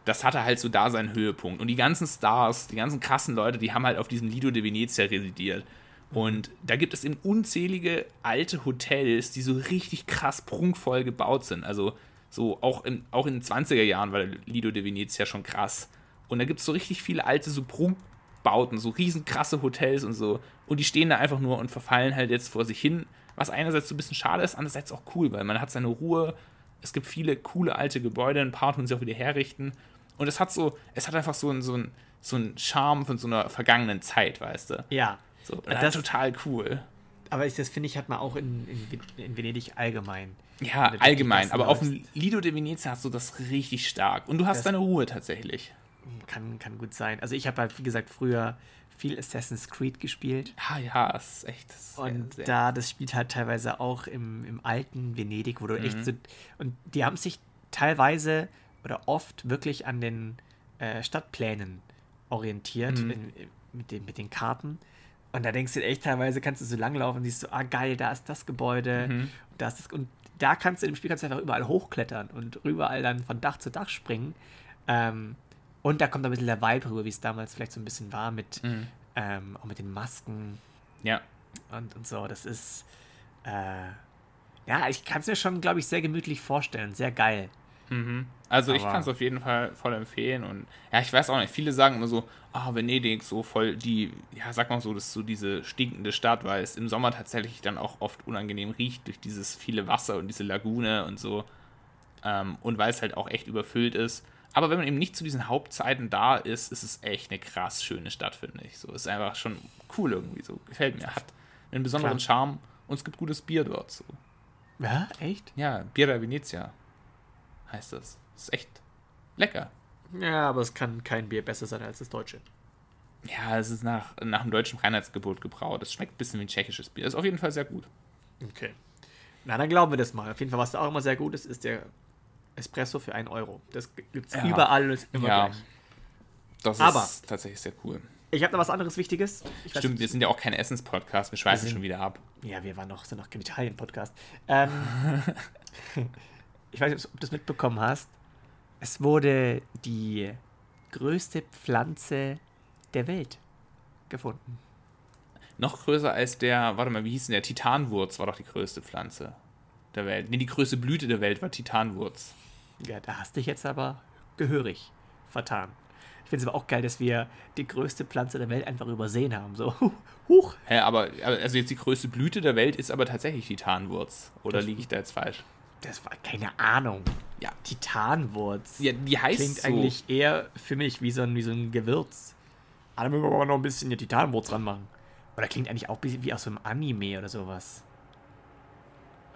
das hatte halt so da seinen Höhepunkt. Und die ganzen Stars, die ganzen krassen Leute, die haben halt auf diesem Lido de Venezia residiert. Und da gibt es eben unzählige alte Hotels, die so richtig krass prunkvoll gebaut sind. Also so, auch in, auch in den 20er Jahren war der Lido de Venezia schon krass. Und da gibt es so richtig viele alte so Prunkbauten, so riesen krasse Hotels und so. Und die stehen da einfach nur und verfallen halt jetzt vor sich hin. Was einerseits so ein bisschen schade ist, andererseits auch cool, weil man hat seine Ruhe. Es gibt viele coole alte Gebäude, ein paar tun sie auch wieder herrichten. Und es hat so, es hat einfach so einen so ein, so ein Charme von so einer vergangenen Zeit, weißt du? Ja. So, das ist total cool. Aber ich, das finde ich, hat man auch in, in, in Venedig allgemein. Ja, allgemein. Aber auf dem Lido de Venezia hast du das richtig stark. Und du hast das deine Ruhe tatsächlich. Kann, kann gut sein. Also ich habe halt, wie gesagt, früher viel Assassin's Creed gespielt. Ah ja, das ist echt. Ist und sehr, da, das spielt halt teilweise auch im, im alten Venedig, wo du mhm. echt so. Und die haben sich teilweise oder oft wirklich an den äh, Stadtplänen orientiert, mhm. in, mit, den, mit den Karten. Und da denkst du echt teilweise, kannst du so langlaufen und siehst so, ah geil, da ist das Gebäude, mhm. und da ist das. Und da kannst du im Spiel kannst du einfach überall hochklettern und überall dann von Dach zu Dach springen. Ähm, und da kommt ein bisschen der Vibe rüber, wie es damals vielleicht so ein bisschen war, mit mhm. ähm, auch mit den Masken. Ja. Und, und so. Das ist. Äh, ja, ich kann es mir schon, glaube ich, sehr gemütlich vorstellen. Sehr geil. Mhm. Also ich kann es auf jeden Fall voll empfehlen und ja, ich weiß auch nicht, viele sagen immer so, ah, Venedig, so voll die, ja, sag mal so, das ist so diese stinkende Stadt, weil es im Sommer tatsächlich dann auch oft unangenehm riecht durch dieses viele Wasser und diese Lagune und so. Ähm, und weil es halt auch echt überfüllt ist. Aber wenn man eben nicht zu diesen Hauptzeiten da ist, ist es echt eine krass schöne Stadt, finde ich. So ist einfach schon cool irgendwie so. Gefällt mir. Hat einen besonderen Klar. Charme und es gibt gutes Bier dort so. Ja, echt? Ja, Birra Venezia heißt das. Das ist echt lecker. Ja, aber es kann kein Bier besser sein als das deutsche. Ja, es ist nach, nach dem deutschen Reinheitsgebot gebraut. Es schmeckt ein bisschen wie ein tschechisches Bier. Ist auf jeden Fall sehr gut. Okay. Na, dann glauben wir das mal. Auf jeden Fall, was da auch immer sehr gut ist, ist der Espresso für 1 Euro. Das gibt es ja. überall und ist immer ja. gleich. Das Aber ist tatsächlich sehr cool. Ich habe noch was anderes Wichtiges. Ich Stimmt, weiß, wir sind ja auch kein Essenspodcast. Wir schweifen schon wieder ab. Ja, wir waren noch, sind noch kein Italien-Podcast. Ähm, ich weiß nicht, ob du das mitbekommen hast. Es wurde die größte Pflanze der Welt gefunden. Noch größer als der, warte mal, wie hieß denn der? Titanwurz war doch die größte Pflanze der Welt. Nee, die größte Blüte der Welt war Titanwurz. Ja, da hast dich jetzt aber gehörig vertan. Ich finde es aber auch geil, dass wir die größte Pflanze der Welt einfach übersehen haben. So, huch. Hä, aber also jetzt die größte Blüte der Welt ist aber tatsächlich Titanwurz. Oder liege ich da jetzt falsch? Das war keine Ahnung. Ja. Titanwurz. Ja, die heißt Klingt so. eigentlich eher für mich wie so ein, wie so ein Gewürz. Ah, da müssen wir aber noch ein bisschen die Titanwurz ranmachen. Oder klingt eigentlich auch wie aus so einem Anime oder sowas.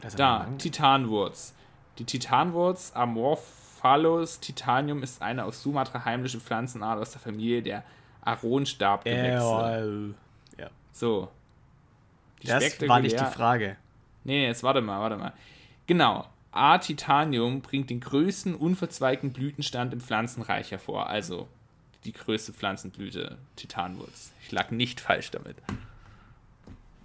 Oder so Da. Titanwurz. Die Titanwurz Amorphalus titanium ist eine aus Sumatra heimliche Pflanzenart aus der Familie der Aronstabgewächse. Äh, ja. So. Die Das war nicht die Frage. Nee, jetzt warte mal, warte mal. Genau. A. Titanium bringt den größten unverzweigten Blütenstand im Pflanzenreich hervor. Also die größte Pflanzenblüte, Titanwurz. Ich lag nicht falsch damit.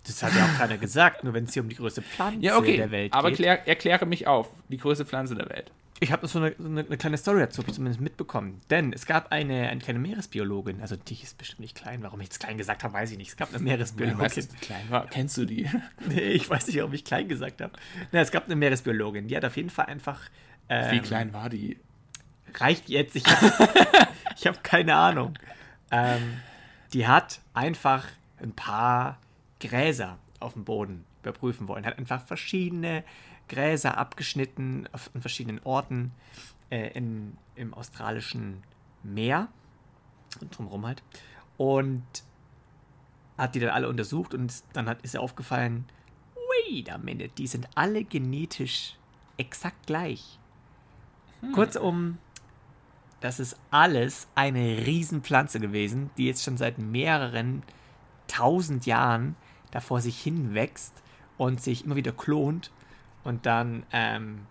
Das hat ja auch keiner gesagt, nur wenn es hier um die größte Pflanze Ja, okay. der Welt aber geht. klär, erkläre mich auf. Die größte Pflanze der Welt. Ich habe so eine, so eine, eine kleine Story dazu, habe ich zumindest mitbekommen. Denn es gab eine, eine kleine Meeresbiologin, also die ist bestimmt nicht klein. Warum ich jetzt klein gesagt habe, weiß ich nicht. Es gab eine Meeresbiologin. Weißt du, dass klein war? Kennst du die? Nee, ich weiß nicht, warum ich klein gesagt habe. Na, es gab eine Meeresbiologin, die hat auf jeden Fall einfach. Ähm, Wie klein war die? Reicht jetzt, ich habe ich hab keine Ahnung. Ähm, die hat einfach ein paar Gräser auf dem Boden überprüfen wollen. Hat einfach verschiedene Gräser abgeschnitten auf, an verschiedenen Orten äh, in, im australischen Meer und drumherum halt. Und hat die dann alle untersucht und dann hat, ist ihr aufgefallen, wait a minute, die sind alle genetisch exakt gleich. Kurzum, das ist alles eine Riesenpflanze gewesen, die jetzt schon seit mehreren tausend Jahren da vor sich hin wächst und sich immer wieder klont und dann ähm,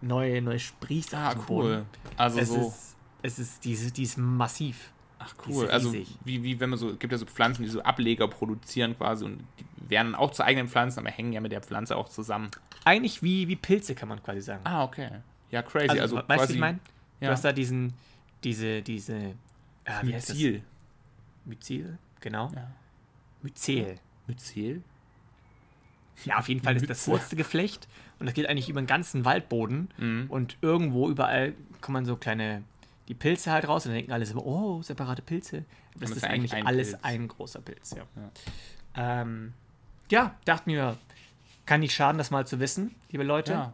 neue, neue sprießt Ah, cool. Also Es so. ist, es ist, die, die ist massiv. Ach cool. Also wie, wie wenn man so, gibt ja so Pflanzen, die so Ableger produzieren quasi und die werden auch zu eigenen Pflanzen, aber hängen ja mit der Pflanze auch zusammen. Eigentlich wie, wie Pilze, kann man quasi sagen. Ah, okay. Ja, crazy. also, Also, weißt du, quasi, was ich meine? Du ja. hast da diesen, diese, diese, ah, wie heißt das? Myzel. Myzel, genau. Ja. Myzel. Myzel? Ja, auf jeden Fall ist das Mütze. Wurzgeflecht und das geht eigentlich über den ganzen Waldboden Mhm. und irgendwo überall kommen so kleine, die Pilze halt raus und dann denken alle so, oh, separate Pilze. Das das ist eigentlich ein alles Pilz. ein großer Pilz, ja. Ja, ähm, ja dachte mir, kann nicht schaden, das mal zu wissen, liebe Leute. Ja.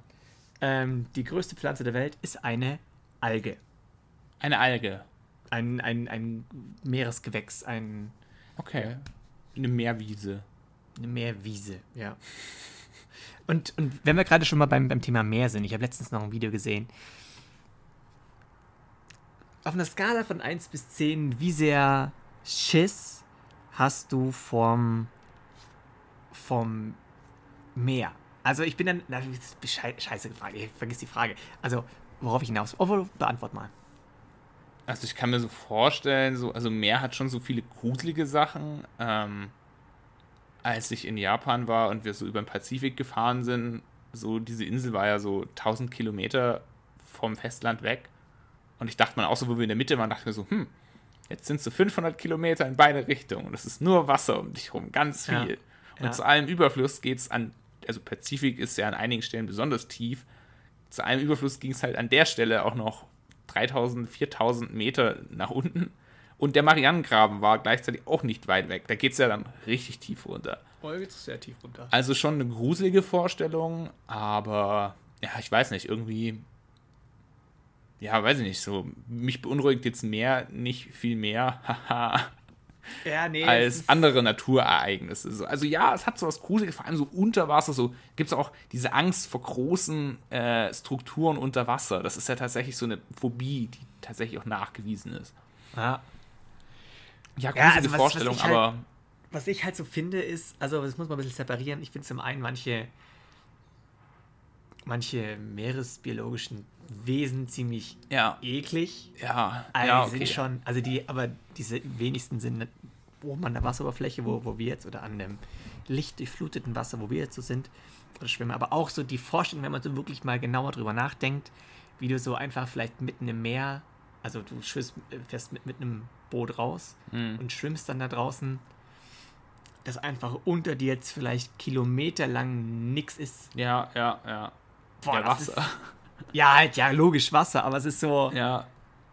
Ähm, die größte Pflanze der Welt ist eine Alge. Eine Alge. Ein, ein, ein Meeresgewächs, ein, Okay. Eine Meerwiese. Eine Meerwiese, ja. Und, und wenn wir gerade schon mal beim, beim Thema Meer sind, ich habe letztens noch ein Video gesehen. Auf einer Skala von 1 bis 10, wie sehr Schiss hast du vom, vom Meer? Also ich bin dann, na, scheiße gefragt, ich vergiss die Frage. Also, worauf ich hinaus, oh, beantwort mal. Also ich kann mir so vorstellen, so, also Meer hat schon so viele gruselige Sachen. Ähm, als ich in Japan war und wir so über den Pazifik gefahren sind, so diese Insel war ja so 1000 Kilometer vom Festland weg. Und ich dachte mir auch so, wo wir in der Mitte waren, dachte ich mir so, hm, jetzt sind es so 500 Kilometer in beide Richtungen. Und es ist nur Wasser um dich rum, ganz viel. Ja, Und ja. zu allem Überfluss geht es an, also Pazifik ist ja an einigen Stellen besonders tief. Zu allem Überfluss ging es halt an der Stelle auch noch 3000, 4000 Meter nach unten. Und der Marianengraben war gleichzeitig auch nicht weit weg. Da geht es ja dann richtig tief runter. Oh, jetzt sehr tief runter. Also schon eine gruselige Vorstellung, aber ja, ich weiß nicht, irgendwie. Ja, weiß ich nicht, so. Mich beunruhigt jetzt mehr, nicht viel mehr, haha, Ja, nee. es als andere Naturereignisse. So, Also ja, es hat so was Gruseliges, vor allem so unter Wasser, so gibt es auch diese Angst vor großen äh, Strukturen unter Wasser. Das ist ja tatsächlich so eine Phobie, die tatsächlich auch nachgewiesen ist. Ja. Ja, Ja, also was- was Vorstellung, ich halt- aber was ich halt so finde, ist, also das muss man ein bisschen separieren. Ich finde zum einen manche, manche meeresbiologischen Wesen ziemlich ja, eklig. ja, Also ja, die sind schon, also die, aber diese wenigsten sind oben an der Wasseroberfläche, wo, wo wir jetzt, oder an dem lichtdurchfluteten Wasser, wo wir jetzt so sind, oder schwimmen. Aber auch so die Vorstellung, wenn man so wirklich mal genauer drüber nachdenkt, wie du so einfach vielleicht mitten im Meer, also du schwimmst, äh, fährst mit, mit einem Boot raus Mhm. und schwimmst dann da draußen dass einfach unter dir jetzt vielleicht kilometerlang nichts ist. Ja, ja, ja. Boah, ja, Wasser. Ist, ja, halt, ja, logisch Wasser, aber es ist so. Ja.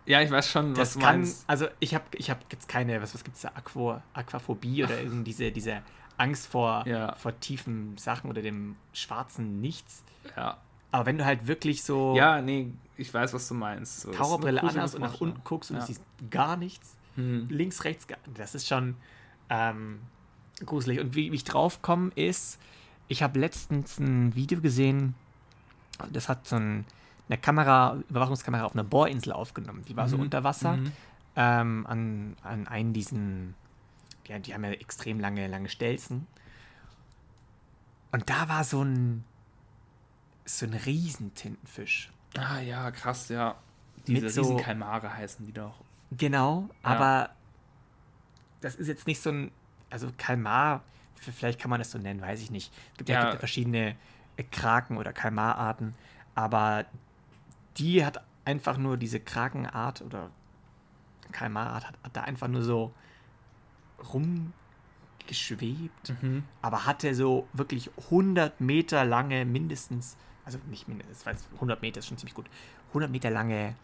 Ja, ich weiß schon, was das kann, meinst. also ich habe ich hab jetzt keine, was, was gibt es da, Aqua, Aquaphobie oder irgendwie diese, diese Angst vor, Ja. vor tiefen Sachen oder dem schwarzen Nichts. Ja. Aber wenn du halt wirklich so Ja, nee, ich weiß, was du meinst. So, Taucherbrille anhast und nach unten guckst und Ja. siehst gar nichts, Hm. links, rechts, das ist schon ähm, gruselig. Und wie, wie ich drauf komme, ist, ich habe letztens ein Video gesehen, das hat so ein, eine Kamera, Überwachungskamera auf einer Bohrinsel aufgenommen. Die war so Mhm. unter Wasser Mhm. ähm, an, an einen diesen, ja, die haben ja extrem lange, lange Stelzen. Und da war so ein, so ein Riesentintenfisch. Ah ja, krass, ja. Diese so- Riesenkalmare heißen die doch. Genau, aber das ist jetzt nicht so ein, also Kalmar, vielleicht kann man das so nennen, weiß ich nicht. Es gibt ja, Ja. gibt ja verschiedene äh, Kraken- oder Kalmararten, aber die hat einfach nur diese Krakenart oder Kalmarart hat, hat da einfach nur so rumgeschwebt, Mhm. aber hatte so wirklich 100 Meter lange mindestens, also nicht mindestens, weil 100 Meter ist schon ziemlich gut, 100 Meter lange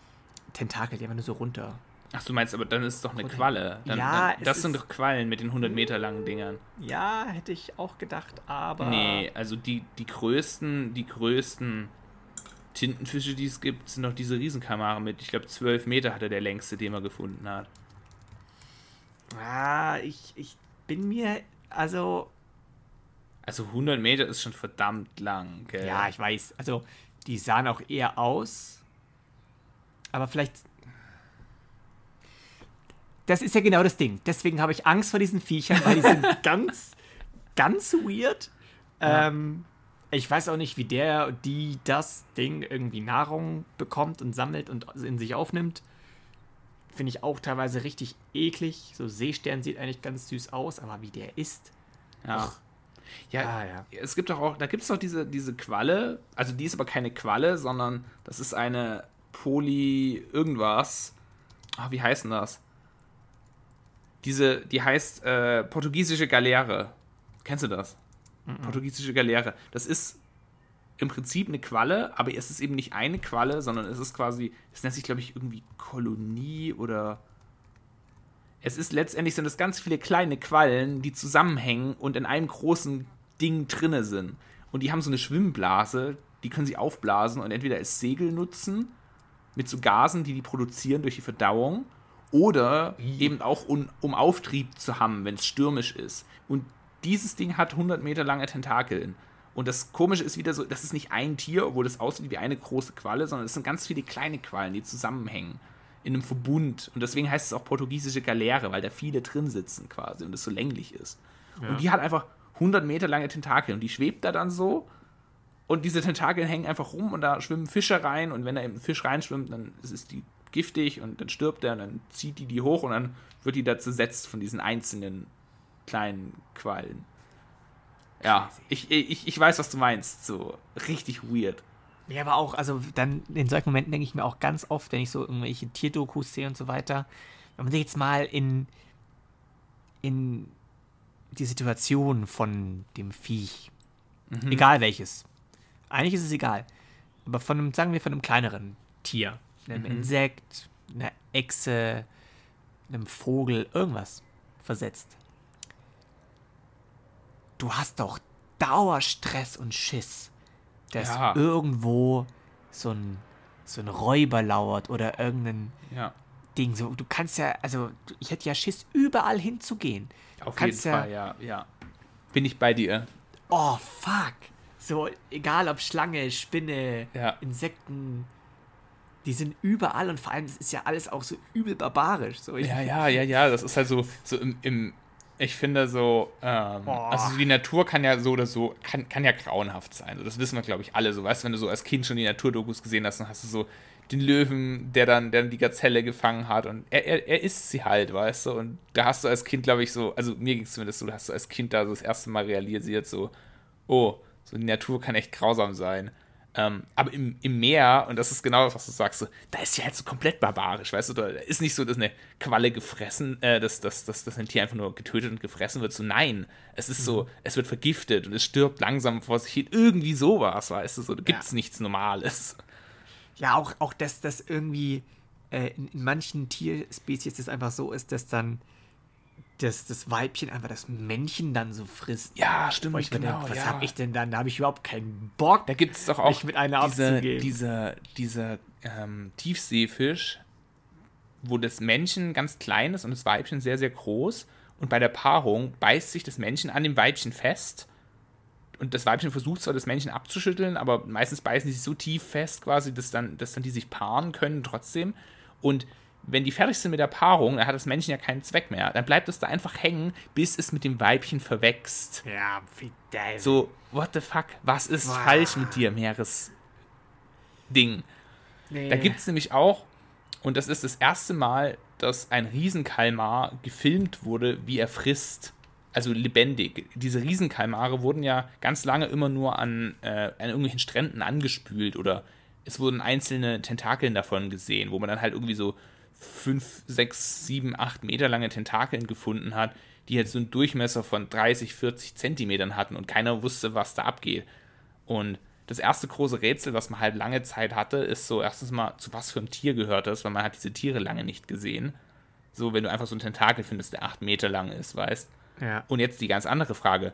Tentakel, die einfach nur so runter Ach, du meinst, aber dann ist es doch eine Oder- Qualle. Dann, Ja, dann, das sind doch Quallen mit den 100 Meter langen Dingern. Ja, hätte ich auch gedacht, aber. Nee, also die, die größten, die größten Tintenfische, die es gibt, sind doch diese Riesenkamare mit, ich glaube, 12 Meter hatte der längste, den man gefunden hat. Ah, ich, ich bin mir. Also. Also 100 Meter ist schon verdammt lang, gell? Ja, ich weiß. Also, die sahen auch eher aus. Aber vielleicht. Das ist ja genau das Ding. Deswegen habe ich Angst vor diesen Viechern, weil die sind ganz, ganz weird. Ja. Ähm, ich weiß auch nicht, wie der, die das Ding irgendwie Nahrung bekommt und sammelt und in sich aufnimmt. Finde ich auch teilweise richtig eklig. So Seestern sieht eigentlich ganz süß aus, aber wie der ist. Ja. Ja, Ah, ja. es gibt doch auch, da gibt es doch diese, diese Qualle, also die ist aber keine Qualle, sondern das ist eine Poly irgendwas. Ah, wie heißt denn das? Diese, die heißt äh, portugiesische Galeere. Kennst du das? Portugiesische Galeere. Das ist im Prinzip eine Qualle, aber es ist eben nicht eine Qualle, sondern es ist quasi, es nennt sich, glaube ich, irgendwie Kolonie oder es ist letztendlich sind es ganz viele kleine Quallen, die zusammenhängen und in einem großen Ding drinne sind. Und die haben so eine Schwimmblase, die können sie aufblasen und entweder als Segel nutzen mit so Gasen, die die produzieren durch die Verdauung, oder eben auch un, um Auftrieb zu haben, wenn es stürmisch ist. Und dieses Ding hat 100 Meter lange Tentakeln. Und das Komische ist wieder so, das ist nicht ein Tier, obwohl das aussieht wie eine große Qualle, sondern es sind ganz viele kleine Quallen, die zusammenhängen in einem Verbund. Und deswegen heißt es auch portugiesische Galeere, weil da viele drin sitzen quasi und es so länglich ist. Und die hat einfach 100 Meter lange Tentakel und die schwebt da dann so. Und diese Tentakel hängen einfach rum und da schwimmen Fische rein. Und wenn da eben ein Fisch reinschwimmt, dann ist es die giftig und dann stirbt er und dann zieht die die hoch und dann wird die da zersetzt von diesen einzelnen kleinen Quallen. Ja, ich, ich, ich weiß, was du meinst. So richtig weird. Ja, aber auch, also dann in solchen Momenten denke ich mir auch ganz oft, wenn ich so irgendwelche Tierdokus sehe und so weiter, wenn man sich jetzt mal in, in die Situation von dem Viech, egal welches, eigentlich ist es egal, aber von einem, sagen wir von einem kleineren Tier, einem Insekt, einer Echse, einem Vogel, irgendwas versetzt. Du hast doch Dauerstress und Schiss dass Ja. irgendwo so ein, so ein Räuber lauert oder irgendein Ja, Ding. So, du kannst ja, also ich hätte ja Schiss, überall hinzugehen. auf jeden kannst ja- Fall, ja, ja. Bin ich bei dir. Oh, fuck. So, egal ob Schlange, Spinne. Insekten, die sind überall und vor allem, das ist ja alles auch so übel barbarisch. So, Ja, ja, ja, ja, das ist halt so, so im, im ich finde so, ähm, also so die Natur kann ja so oder so, kann, kann ja grauenhaft sein. Das wissen wir, glaube ich, alle. So, weißt du, wenn du so als Kind schon die Naturdokus gesehen hast, dann hast du so den Löwen, der dann, der dann die Gazelle gefangen hat und er, er, er isst sie halt, weißt du, und da hast du als Kind, glaube ich, so, also mir ging es zumindest so, da hast du als Kind da so das erste Mal realisiert, so, oh, so die Natur kann echt grausam sein. Ähm, aber im, im Meer, und das ist genau das, was du sagst, so, da ist ja halt so komplett barbarisch, weißt du, da ist nicht so, dass eine Qualle gefressen, äh, dass, dass, dass, dass ein Tier einfach nur getötet und gefressen wird. So, nein, es ist mhm. so, es wird vergiftet und es stirbt langsam vor sich hin. Irgendwie sowas, weißt du, so, da gibt es ja. nichts Normales. Ja, auch, auch dass das irgendwie äh, in, in manchen Tierspezies das einfach so ist, dass dann dass das Weibchen einfach das Männchen dann so frisst. Ja, stimmt. ich genau, denke, was ja. habe ich denn dann? Da habe ich überhaupt keinen Bock. Da gibt es doch auch mit einer diese, dieser, dieser ähm, Tiefseefisch, wo das Männchen ganz klein ist und das Weibchen sehr, sehr groß. Und bei der Paarung beißt sich das Männchen an dem Weibchen fest. Und das Weibchen versucht zwar, das Männchen abzuschütteln, aber meistens beißen sie sich so tief fest quasi, dass dann, dass dann die sich paaren können trotzdem. Und wenn die fertig sind mit der Paarung, dann hat das Männchen ja keinen Zweck mehr. Dann bleibt es da einfach hängen, bis es mit dem Weibchen verwächst. Ja, wie geil. So, what the fuck? Was ist wow. falsch mit dir, Meeresding? Nee. Da gibt es nämlich auch, und das ist das erste Mal, dass ein Riesenkalmar gefilmt wurde, wie er frisst. Also lebendig. Diese Riesenkalmare wurden ja ganz lange immer nur an, äh, an irgendwelchen Stränden angespült oder es wurden einzelne Tentakeln davon gesehen, wo man dann halt irgendwie so 5, 6, 7, 8 Meter lange Tentakeln gefunden hat, die jetzt so einen Durchmesser von 30, 40 Zentimetern hatten und keiner wusste, was da abgeht. Und das erste große Rätsel, was man halt lange Zeit hatte, ist so erstens mal, zu was für einem Tier gehört das, weil man hat diese Tiere lange nicht gesehen. So, wenn du einfach so einen Tentakel findest, der 8 Meter lang ist, weißt. Ja. Und jetzt die ganz andere Frage,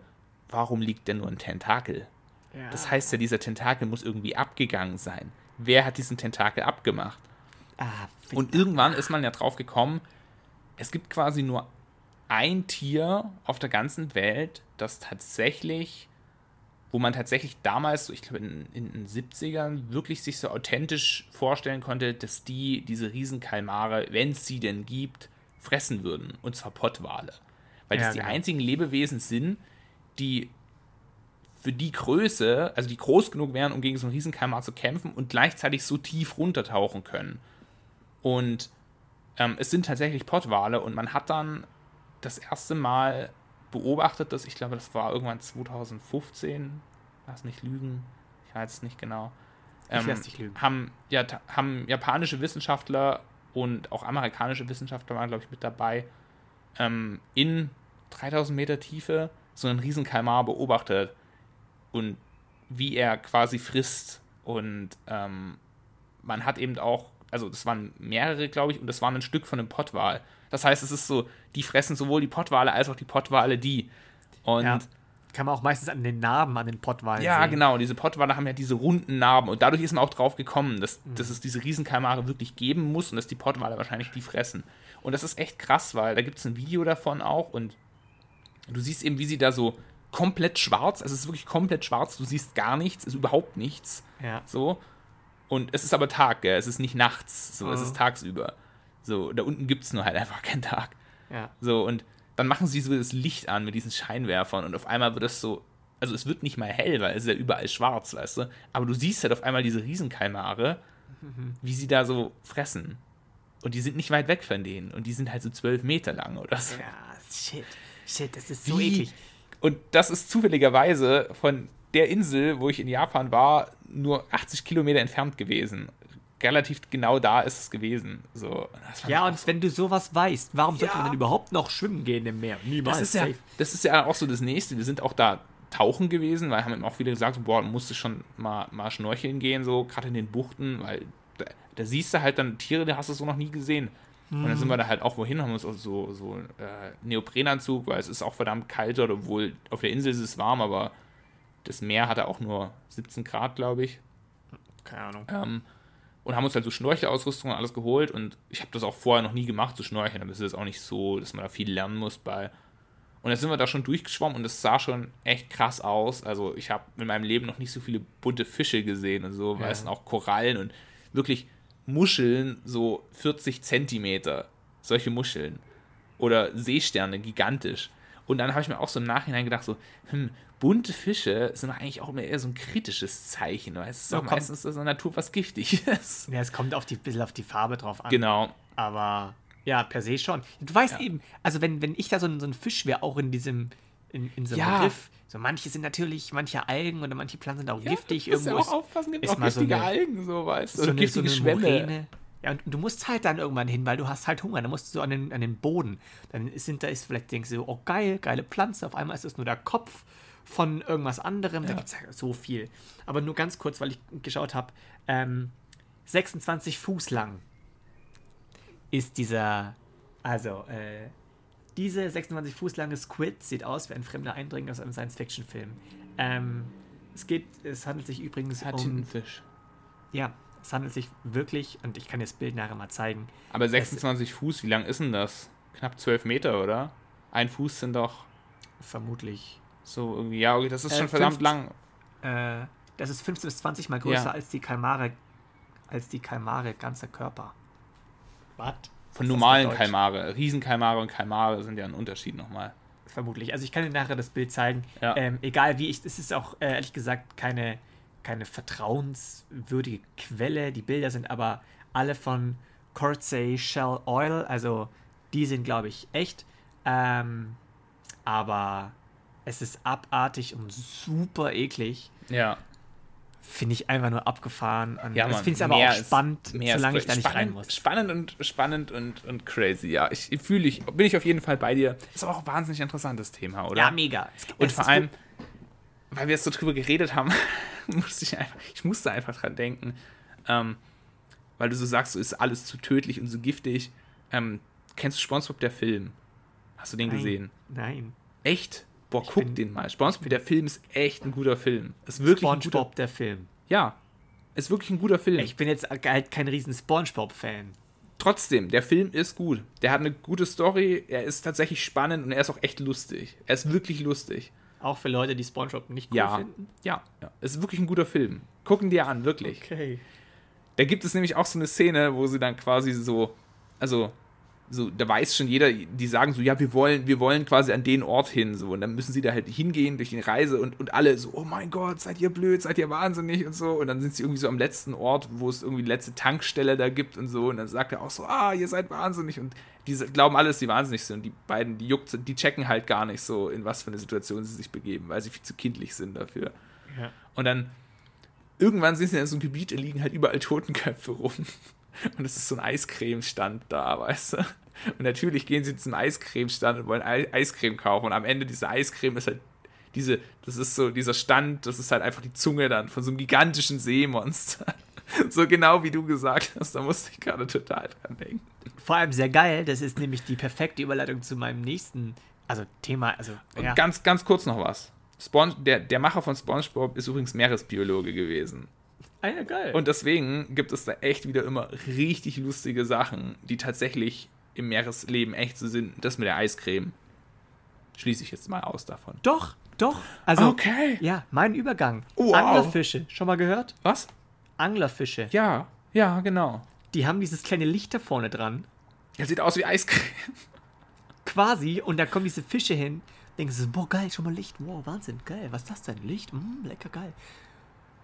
warum liegt denn nur ein Tentakel? Ja. Das heißt ja, dieser Tentakel muss irgendwie abgegangen sein. Wer hat diesen Tentakel abgemacht? Ah, und irgendwann ist man ja drauf gekommen, es gibt quasi nur ein Tier auf der ganzen Welt, das tatsächlich, wo man tatsächlich damals, ich glaube in, in, den 70ern, wirklich sich so authentisch vorstellen konnte, dass die diese Riesenkalmare, wenn es sie denn gibt, fressen würden. Und zwar Pottwale. Weil ja, das genau. die einzigen Lebewesen sind, die für die Größe, also die groß genug wären, um gegen so einen Riesenkalmar zu kämpfen und gleichzeitig so tief runtertauchen können. Und ähm, es sind tatsächlich Pottwale und man hat dann das erste Mal beobachtet, dass ich glaube, das war irgendwann 2015, lass nicht lügen, ich weiß es nicht genau. Ähm, ich lass dich lügen. Haben, ja, haben japanische Wissenschaftler und auch amerikanische Wissenschaftler waren, glaube ich, mit dabei, ähm, in 3000 Meter Tiefe so einen riesen Kalmar beobachtet und wie er quasi frisst. Und ähm, man hat eben auch also das waren mehrere, glaube ich, und das waren ein Stück von einem Pottwal. Das heißt, es ist so, die fressen sowohl die Pottwale als auch die Pottwale die. Und ja, kann man auch meistens an den Narben an den Pottwalen Ja, sehen. genau. Diese Pottwale haben ja diese runden Narben und dadurch ist man auch drauf gekommen, dass, mhm. dass es diese Riesenkalmare wirklich geben muss und dass die Pottwale wahrscheinlich die fressen. Und das ist echt krass, weil da gibt es ein Video davon auch und du siehst eben, wie sie da so komplett schwarz, also es ist wirklich komplett schwarz, du siehst gar nichts, ist überhaupt nichts. Ja. So. Und es ist aber Tag, gell? es ist nicht nachts, so, oh. es ist tagsüber. So, da unten gibt es nur halt einfach keinen Tag. Ja. So, und dann machen sie so das Licht an mit diesen Scheinwerfern und auf einmal wird es so, also es wird nicht mal hell, weil es ist ja überall schwarz, weißt du? Aber du siehst halt auf einmal diese Riesenkalmare, mhm. wie sie da so fressen. Und die sind nicht weit weg von denen. Und die sind halt so zwölf Meter lang oder so. Ja, shit. Shit, das ist so wie? eklig. Und das ist zufälligerweise von der Insel, wo ich in Japan war, nur 80 Kilometer entfernt gewesen. Relativ genau da ist es gewesen. So, ja, und wenn du sowas weißt, warum ja. sollte man denn überhaupt noch schwimmen gehen im Meer? Niemals. Das ist, ja, das ist ja auch so das Nächste. Wir sind auch da tauchen gewesen, weil haben auch viele gesagt, so, boah, du musst schon mal, mal schnorcheln gehen, so gerade in den Buchten, weil da, da, siehst du halt dann Tiere, die hast du so noch nie gesehen. Und dann sind wir da halt auch wohin, haben uns auch so, so äh, Neoprenanzug, weil es ist auch verdammt kalt dort, obwohl auf der Insel ist es warm, aber das Meer hatte auch nur 17 Grad, glaube ich. Keine Ahnung. Ähm, und haben uns halt so Schnorchelausrüstung und alles geholt. Und ich habe das auch vorher noch nie gemacht, zu so schnorcheln. Aber es ist auch nicht so, dass man da viel lernen muss bei. Und jetzt sind wir da schon durchgeschwommen und es sah schon echt krass aus. Also ich habe in meinem Leben noch nicht so viele bunte Fische gesehen und so, ja. weißt du, auch Korallen und wirklich Muscheln, so 40 Zentimeter. Solche Muscheln. Oder Seesterne, gigantisch. Und dann habe ich mir auch so im Nachhinein gedacht, so, hm, bunte Fische sind eigentlich auch immer eher so ein kritisches Zeichen, weil es ist ja, auch meistens in der Natur was Giftiges. Ja, es kommt auf die, bisschen auf die Farbe drauf an. Genau. Aber ja, per se schon. Du weißt ja. eben, also wenn, wenn ich da so ein, so ein Fisch wäre, auch in diesem in, in so einem Ja. Riff. So manche sind natürlich, manche Algen oder manche Pflanzen sind auch giftig. Ja, du Irgendwo auch aufpassen, gibt ist auch mal so giftige eine- Algen, so weißt du. so Oder eine, so giftige eine Schwämme. Moräne. Ja, und du musst halt dann irgendwann hin, weil du hast halt Hunger. Dann musst du so an den, an den Boden. Dann sind da ist vielleicht denkst du, oh geil, geile Pflanze. Auf einmal ist es nur der Kopf von irgendwas anderem. Da Ja. gibt es ja so viel. Aber nur ganz kurz, weil ich geschaut habe. Ähm, 26 Fuß lang ist dieser, also äh, diese 26 Fuß lange Squid sieht aus wie ein fremder Eindringling aus einem Science-Fiction-Film. Ähm, es geht, es handelt sich übrigens Hat um Tintenfisch. ja, es handelt sich wirklich, und ich kann dir das Bild nachher mal zeigen. Aber 26 Fuß, wie lang ist denn das? Knapp 12 Meter, oder? Ein Fuß sind doch Vermutlich. so irgendwie, ja, okay, das ist Äh, schon verdammt 15 lang. Äh, das ist 15 bis 20 mal größer Ja. als die Kalmare, als die Kalmare ganzer Körper. Was? Von normalen Kalmare. Riesenkalmare und Kalmare sind ja ein Unterschied nochmal. Vermutlich. Also ich kann dir nachher das Bild zeigen. Ja. Ähm, egal wie ich, es ist auch äh, ehrlich gesagt keine, keine vertrauenswürdige Quelle. Die Bilder sind aber alle von Cortsey Shell Oil, also die sind glaube ich echt. Ähm, aber es ist abartig und super eklig. Ja. Finde ich einfach nur abgefahren. Und Ja, das Mann, finde ich aber auch ist- spannend, Mehr solange ist ich da nicht rein muss. Spannend und spannend und, und crazy, ja. Ich, ich fühle ich, bin ich auf jeden Fall bei dir. Ist aber auch ein wahnsinnig interessantes Thema, oder? Ja, mega. Es- Und es vor ist allem, weil wir jetzt so drüber geredet haben, musste ich einfach, ich musste einfach dran denken, ähm, weil du so sagst, so ist alles zu tödlich und so giftig. Ähm, kennst du SpongeBob der Film? Hast du den Nein. gesehen? Nein. Echt? Boah, Ich guck bin- den mal. SpongeBob der Film ist echt ein guter Film. Ist wirklich ein guter, SpongeBob, der Film. Ja, ist wirklich ein guter Film. Ich bin jetzt halt kein riesen SpongeBob-Fan. Trotzdem, der Film ist gut. Der hat eine gute Story, er ist tatsächlich spannend und er ist auch echt lustig. Er ist wirklich lustig. Auch für Leute, die SpongeBob nicht cool Ja, finden. ja, ja. Es ist wirklich ein guter Film. Gucken dir an, wirklich. Okay. Da gibt es nämlich auch so eine Szene, wo sie dann quasi so, also, so, da weiß schon jeder, die sagen so, ja, wir wollen, wir wollen quasi an den Ort hin, so, und dann müssen sie da halt hingehen durch die Reise und, und alle so, oh mein Gott, seid ihr blöd, seid ihr wahnsinnig und so, und dann sind sie irgendwie so am letzten Ort, wo es irgendwie die letzte Tankstelle da gibt und so, und dann sagt er auch so, ah, ihr seid wahnsinnig, und die glauben alle, dass sie wahnsinnig sind, und die beiden, die juckt, die checken halt gar nicht so, in was für eine Situation sie sich begeben, weil sie viel zu kindlich sind dafür. Ja. Und dann irgendwann sind sie in so einem Gebiet, da liegen halt überall Totenköpfe rum. Und es ist so ein Eiscremestand da, weißt du? Und natürlich gehen sie zum Eiscremestand und wollen Ei- Eiscreme kaufen. Und am Ende diese Eiscreme ist halt diese, das ist so, dieser Stand, das ist halt einfach die Zunge dann von so einem gigantischen Seemonster. So genau wie du gesagt hast, da musste ich gerade total dran denken. Vor allem sehr geil, das ist nämlich die perfekte Überleitung zu meinem nächsten, also Thema, also Und ja. ganz, ganz kurz noch was. Sponge, der, der Macher von SpongeBob ist übrigens Meeresbiologe gewesen. Ah, ja, geil. Und deswegen gibt es da echt wieder immer richtig lustige Sachen, die tatsächlich im Meeresleben echt so sind. Das mit der Eiscreme schließe ich jetzt mal aus davon. doch, doch. Also, Okay. ja, mein Übergang. Wow. Anglerfische, schon mal gehört? Was? Anglerfische. Ja, ja, genau. Die haben dieses kleine Licht da vorne dran. Der sieht aus wie Eiscreme. Quasi, und da kommen diese Fische hin. Denkst du, so, boah, geil, schon mal Licht. Wow, Wahnsinn, geil. Was ist das denn? Licht? Mm, lecker geil.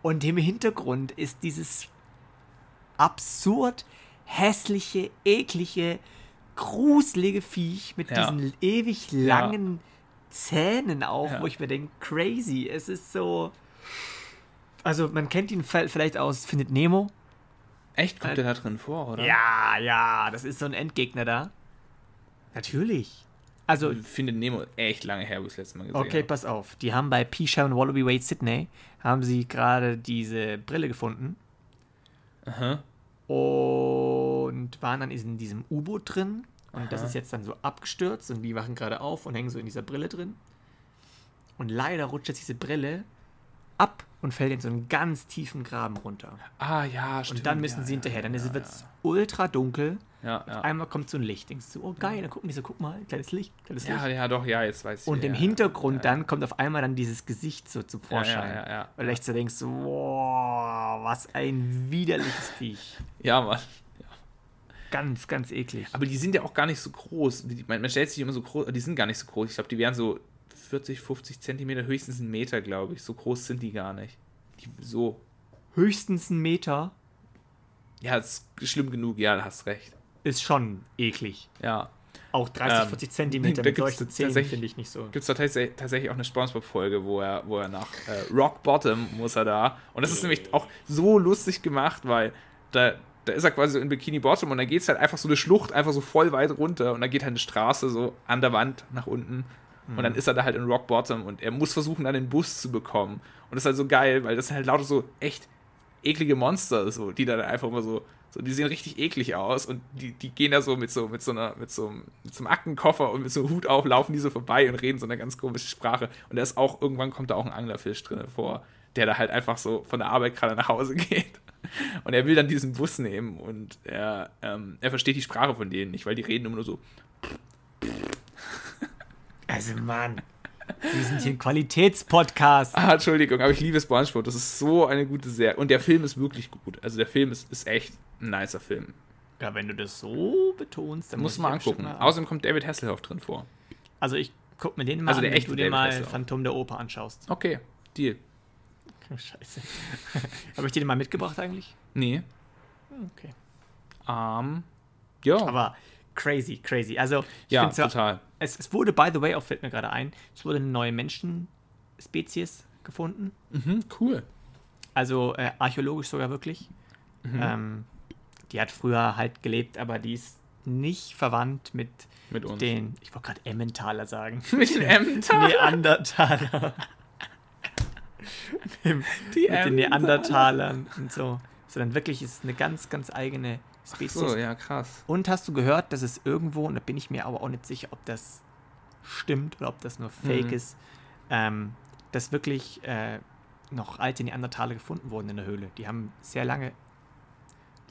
Und im Hintergrund ist dieses absurd hässliche, eklige, gruselige Viech mit Ja. diesen ewig Ja. langen Zähnen auch, Ja. wo ich mir denke, crazy. Es ist so. Also, man kennt ihn vielleicht aus Findet Nemo. Echt? Kommt der da drin vor, oder? Ja, ja, das ist so ein Endgegner da. Natürlich. Also, Ich finde Nemo echt lange her, wo ich das letzte Mal gesehen Okay, habe. pass auf. Die haben bei Pisha und Wallaby Way Sydney haben sie gerade diese Brille gefunden Aha. und waren dann in diesem U-Boot drin. Und das Aha. ist jetzt dann so abgestürzt und die wachen gerade auf und hängen so in dieser Brille drin. Und leider rutscht jetzt diese Brille ab und fällt in so einen ganz tiefen Graben runter. Ah, ja, stimmt. Und dann müssen ja, sie ja, hinterher. Dann ja, wird es ultra dunkel. Ja, ja. Einmal kommt so ein Licht. Denkst du, oh geil, dann gucken die so, guck mal, kleines Licht, kleines Ja, Licht. ja, doch, ja, jetzt weiß ich. Und im Hintergrund dann kommt auf einmal dann dieses Gesicht so zum Vorschein. Ja, ja, ja. Weil du echt so denkst, so, wow, was ein widerliches Viech. ja, Mann. Ganz, ganz eklig. Aber die sind ja auch gar nicht so groß. Man, man stellt sich immer so groß, die sind gar nicht so groß. Ich glaube, die wären so 40, 50 Zentimeter, höchstens einen Meter, glaube ich. So groß sind die gar nicht. Die, so. Höchstens ein Meter Ja, ist schlimm genug, ja, du hast recht. Ist schon eklig. Ja. Auch 30, Ähm, 40 Zentimeter da mit solchen Zähnen tatsächlich- finde ich nicht so. Gibt es da tatsächlich, tatsächlich auch eine Spongebob-Folge, wo er, wo er nach äh, Rock Bottom muss er da. Und das ist nämlich auch so lustig gemacht, weil da, da ist er quasi so in Bikini Bottom und dann geht es halt einfach so eine Schlucht, einfach so voll weit runter und dann geht halt eine Straße so an der Wand nach unten. Und dann ist er da halt in Rock Bottom und er muss versuchen, dann den Bus zu bekommen. Und das ist halt so geil, weil das sind halt lauter so echt eklige Monster, so, die dann einfach immer so, so, die sehen richtig eklig aus und die, die gehen da so mit so, mit so einer, mit so, einem- mit so einem Aktenkoffer und mit so einem Hut auf, laufen die so vorbei und reden so eine ganz komische Sprache. Und da ist auch, irgendwann kommt da auch ein Anglerfisch drin vor, der da halt einfach so von der Arbeit gerade nach Hause geht. Und er will dann diesen Bus nehmen und er, ähm, er versteht die Sprache von denen nicht, weil die reden immer nur so. Also, Mann. Wir sind hier ein Qualitätspodcast. Ah, Entschuldigung, aber ich liebe SpongeBob. Das ist so eine gute Serie. Und der Film ist wirklich gut. Also der Film ist, ist echt ein nicer Film. Ja, wenn du das so betonst, dann Muss man angucken. mal- Außerdem kommt David Hasselhoff drin vor. Also, ich guck mir den mal Also an, der wenn du dir mal Hasselhoff. Phantom der Oper anschaust. Okay, Deal. Scheiße. Habe ich dir den mal mitgebracht eigentlich? Nee. Okay. Ähm, ja. Aber crazy, crazy. Also, ich ja, total. Es, es wurde, by the way, auch fällt mir gerade ein, es wurde eine neue Menschenspezies gefunden. Mhm, cool. Also äh, archäologisch sogar wirklich. Mhm. Ähm, die hat früher halt gelebt, aber die ist nicht verwandt mit Mit uns. den, ich wollte gerade Emmentaler sagen. Mit den Emmentaler. Neandertaler. mit, mit den. Neandertalern und so. Sondern wirklich ist es eine ganz, ganz eigene Spezies. So, ja, krass. Und hast du gehört, dass es irgendwo, und da bin ich mir aber auch nicht sicher, ob das stimmt oder ob das nur Fake Mhm. ist, ähm, dass wirklich äh, noch alte Neandertaler gefunden wurden in der Höhle. Die haben sehr lange,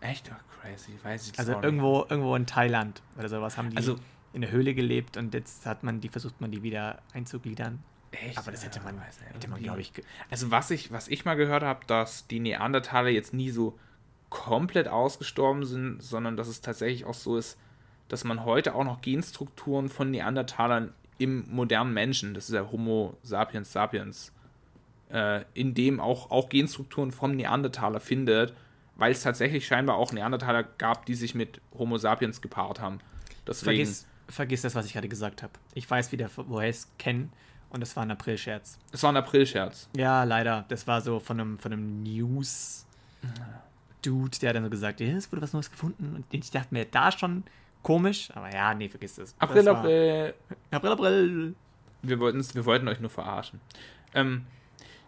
Echt? Oh, crazy. Weiß ich also irgendwo, irgendwo in Thailand oder sowas, haben die Also- in der Höhle gelebt und jetzt hat man die, versucht man die wieder einzugliedern. Echt? Aber das hätte man, Ja, hätte man glaube ich, Also was ich, was ich mal gehört habe, dass die Neandertaler jetzt nie so komplett ausgestorben sind, sondern dass es tatsächlich auch so ist, dass man heute auch noch Genstrukturen von Neandertalern im modernen Menschen, das ist ja Homo sapiens sapiens, äh, in dem auch, auch Genstrukturen vom Neandertaler findet, weil es tatsächlich scheinbar auch Neandertaler gab, die sich mit Homo sapiens gepaart haben. Deswegen, vergiss, vergiss das, was ich gerade gesagt habe. Ich weiß wieder, woher ich es kenne und das war ein April-Scherz. es war ein Aprilscherz. Ja, leider. Das war so von einem, von einem News-Dude, der hat dann so gesagt, ja, es wurde was Neues gefunden. Und ich dachte mir, da schon komisch, aber ja, nee, vergiss das. April, das April. April, April. Wir, wir wollten euch nur verarschen. Ähm,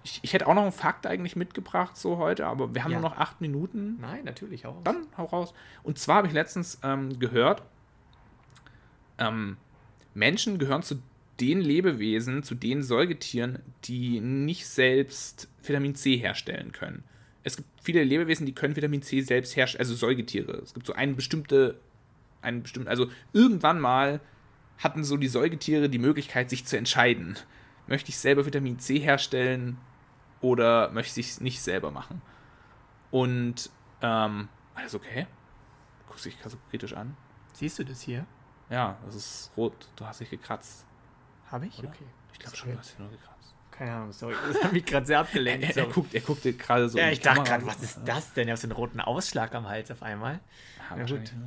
ich, ich hätte auch noch einen Fakt eigentlich mitgebracht, so heute, aber wir haben Ja. nur noch acht Minuten. Nein, natürlich auch. Dann hau raus. Und zwar habe ich letztens ähm, gehört, ähm, Menschen gehören zu den Lebewesen, zu den Säugetieren, die nicht selbst Vitamin C herstellen können. Es gibt viele Lebewesen, die können Vitamin C selbst herstellen, also Säugetiere. Es gibt so eine bestimmte, einen bestimmten, also irgendwann mal hatten so die Säugetiere die Möglichkeit, sich zu entscheiden. Möchte ich selber Vitamin C herstellen oder möchte ich es nicht selber machen? Und, ähm, alles okay? Guckst dich so kritisch an. Siehst du das hier? Ja, das ist rot. Du hast dich gekratzt. Habe ich? Oder? Okay. Ich glaube schon, du hast dich nur gekratzt. Keine Ahnung, sorry. Das hat mich gerade sehr abgelenkt. Er, er, sorry. guckt, er guckte gerade so. ja, ich dachte gerade, was ist das denn? Er hat so einen roten Ausschlag am Hals auf einmal. Ja, wahrscheinlich gut.